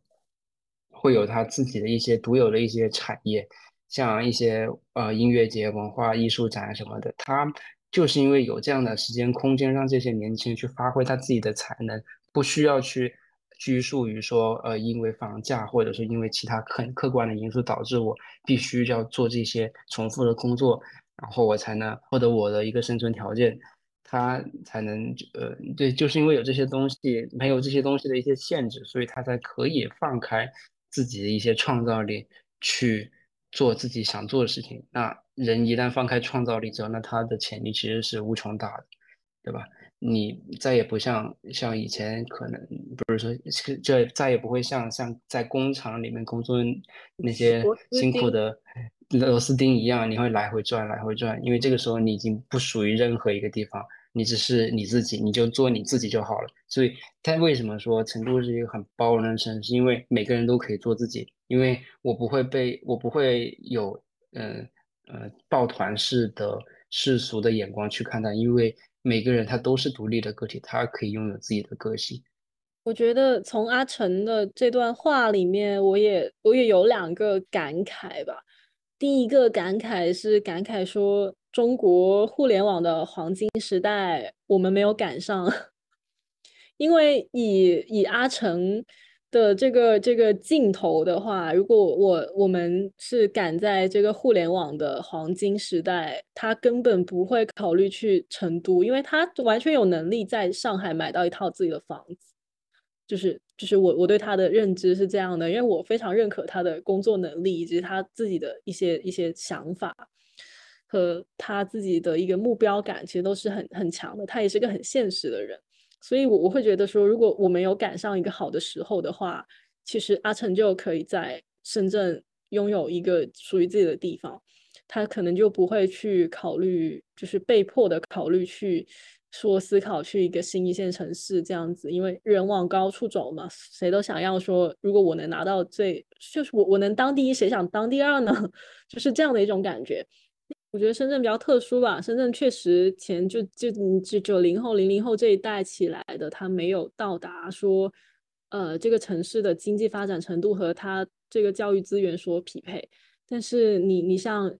会有他自己的一些独有的一些产业，像一些呃音乐节、文化艺术展什么的，他就是因为有这样的时间空间，让这些年轻人去发挥他自己的才能，不需要去。拘束于说，呃，因为房价或者是因为其他很客观的因素导致我必须要做这些重复的工作，然后我才能获得我的一个生存条件，他才能，呃，对，就是因为有这些东西，没有这些东西的一些限制，所以他才可以放开自己的一些创造力去做自己想做的事情。那人一旦放开创造力之后，那他的潜力其实是无穷大的，对吧？你再也不像像以前，可能不是说，这再也不会像像在工厂里面工作那些辛苦的螺丝钉一样，你会来回转，来回转。因为这个时候你已经不属于任何一个地方，你只是你自己，你就做你自己就好了。所以，他为什么说成都是一个很包容的城市？因为每个人都可以做自己。因为我不会被，我不会有，嗯呃，抱团式的世俗的眼光去看待，因为。每个人他都是独立的个体，他可以拥有自己的个性。我觉得从阿成的这段话里面，我也我也有两个感慨吧。第一个感慨是感慨说，中国互联网的黄金时代我们没有赶上，*laughs* 因为以以阿成的这个这个镜头的话，如果我我们是赶在这个互联网的黄金时代，他根本不会考虑去成都，因为他完全有能力在上海买到一套自己的房子。就是就是我我对他的认知是这样的，因为我非常认可他的工作能力以及他自己的一些一些想法和他自己的一个目标感，其实都是很很强的。他也是个很现实的人。所以，我我会觉得说，如果我没有赶上一个好的时候的话，其实阿成就可以在深圳拥有一个属于自己的地方，他可能就不会去考虑，就是被迫的考虑去说思考去一个新一线城市这样子，因为人往高处走嘛，谁都想要说，如果我能拿到最，就是我我能当第一，谁想当第二呢？*laughs* 就是这样的一种感觉。我觉得深圳比较特殊吧，深圳确实前就就就九零后、零零后这一代起来的，他没有到达说，呃，这个城市的经济发展程度和他这个教育资源所匹配。但是你你像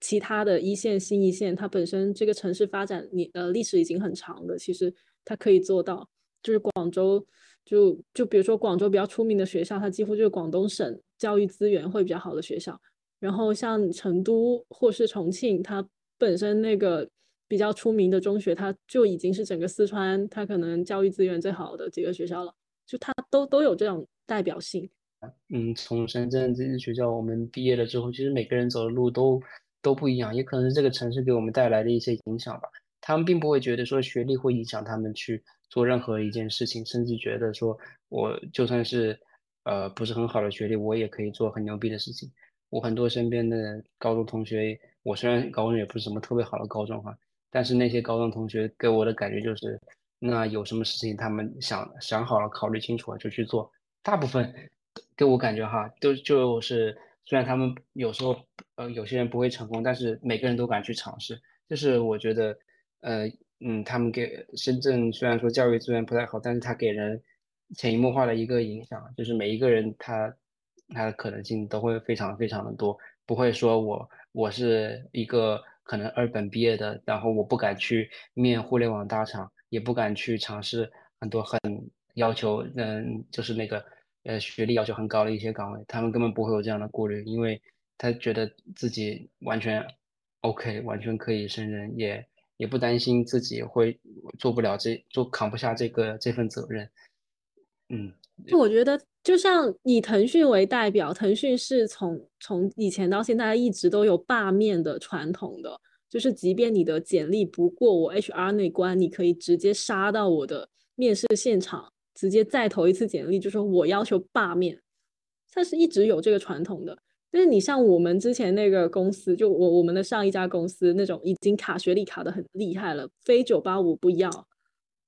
其他的一线、新一线，它本身这个城市发展你呃历史已经很长的，其实它可以做到。就是广州，就就比如说广州比较出名的学校，它几乎就是广东省教育资源会比较好的学校。然后像成都或是重庆，它本身那个比较出名的中学，它就已经是整个四川它可能教育资源最好的几个学校了，就它都都有这种代表性。嗯，从深圳这些学校我们毕业了之后，其实每个人走的路都都不一样，也可能是这个城市给我们带来的一些影响吧。他们并不会觉得说学历会影响他们去做任何一件事情，甚至觉得说我就算是呃不是很好的学历，我也可以做很牛逼的事情。我很多身边的高中同学，我虽然高中也不是什么特别好的高中哈，但是那些高中同学给我的感觉就是，那有什么事情他们想想好了，考虑清楚了就去做。大部分给我感觉哈，都就是虽然他们有时候呃有些人不会成功，但是每个人都敢去尝试。就是我觉得，呃嗯，他们给深圳虽然说教育资源不太好，但是他给人潜移默化的一个影响，就是每一个人他。它的可能性都会非常非常的多，不会说我我是一个可能二本毕业的，然后我不敢去面互联网大厂，也不敢去尝试很多很要求，嗯，就是那个呃学历要求很高的一些岗位，他们根本不会有这样的顾虑，因为他觉得自己完全 OK，完全可以胜任，也也不担心自己会做不了这做扛不下这个这份责任，嗯。我觉得，就像以腾讯为代表，腾讯是从从以前到现在一直都有罢面的传统的，就是即便你的简历不过我 HR 那关，你可以直接杀到我的面试现场，直接再投一次简历，就说我要求罢面，它是一直有这个传统的。但是你像我们之前那个公司，就我我们的上一家公司那种已经卡学历卡的很厉害了，非九八五不要。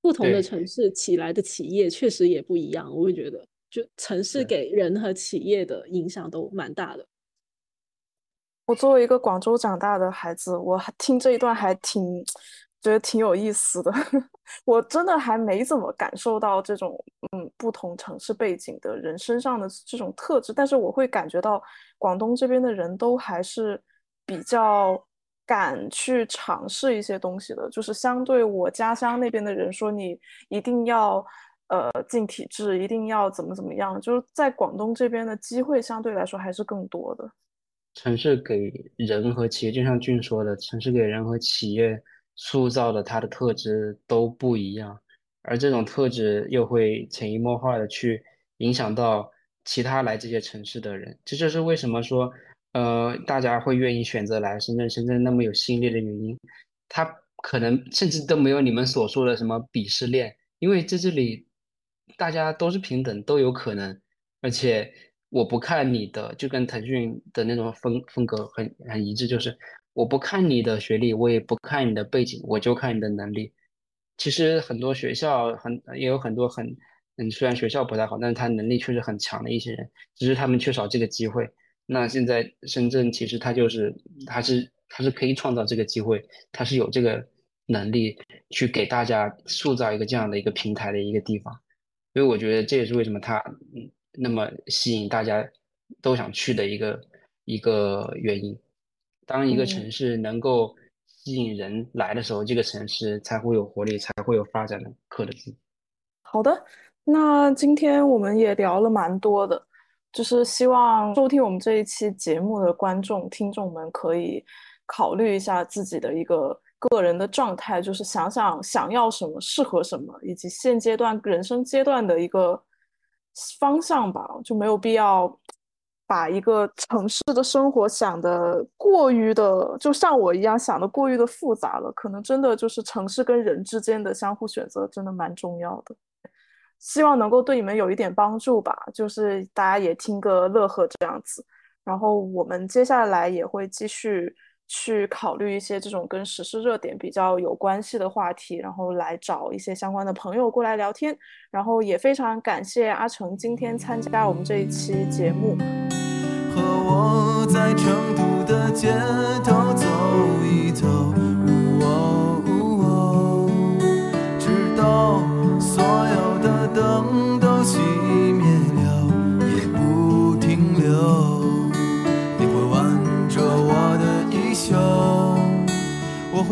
不同的城市起来的企业确实也不一样，我会觉得，就城市给人和企业的影响都蛮大的。我作为一个广州长大的孩子，我听这一段还挺觉得挺有意思的。*laughs* 我真的还没怎么感受到这种嗯不同城市背景的人身上的这种特质，但是我会感觉到广东这边的人都还是比较。敢去尝试一些东西的，就是相对我家乡那边的人说，你一定要呃进体制，一定要怎么怎么样，就是在广东这边的机会相对来说还是更多的。城市给人和企业，就像俊说的，城市给人和企业塑造的它的特质都不一样，而这种特质又会潜移默化的去影响到其他来这些城市的人，这就是为什么说。呃，大家会愿意选择来深圳，深圳那么有吸引力的原因，它可能甚至都没有你们所说的什么鄙视链，因为在这里大家都是平等，都有可能，而且我不看你的，就跟腾讯的那种风风格很很一致，就是我不看你的学历，我也不看你的背景，我就看你的能力。其实很多学校很也有很多很嗯，虽然学校不太好，但是他能力确实很强的一些人，只是他们缺少这个机会。那现在深圳其实它就是，它是它是可以创造这个机会，它是有这个能力去给大家塑造一个这样的一个平台的一个地方，所以我觉得这也是为什么它嗯那么吸引大家都想去的一个一个原因。当一个城市能够吸引人来的时候，这个城市才会有活力，才会有发展的可能性。好的，那今天我们也聊了蛮多的，就是希望收听我们这一期节目的观众、听众们可以考虑一下自己的一个个人的状态，就是想想想要什么、适合什么，以及现阶段人生阶段的一个方向吧，就没有必要。把一个城市的生活想的过于的，就像我一样想的过于的复杂了，可能真的就是城市跟人之间的相互选择，真的蛮重要的。希望能够对你们有一点帮助吧，就是大家也听个乐呵这样子。然后我们接下来也会继续去考虑一些这种跟时事热点比较有关系的话题，然后来找一些相关的朋友过来聊天。然后也非常感谢阿成今天参加我们这一期节目。和我在成都的街头走一走，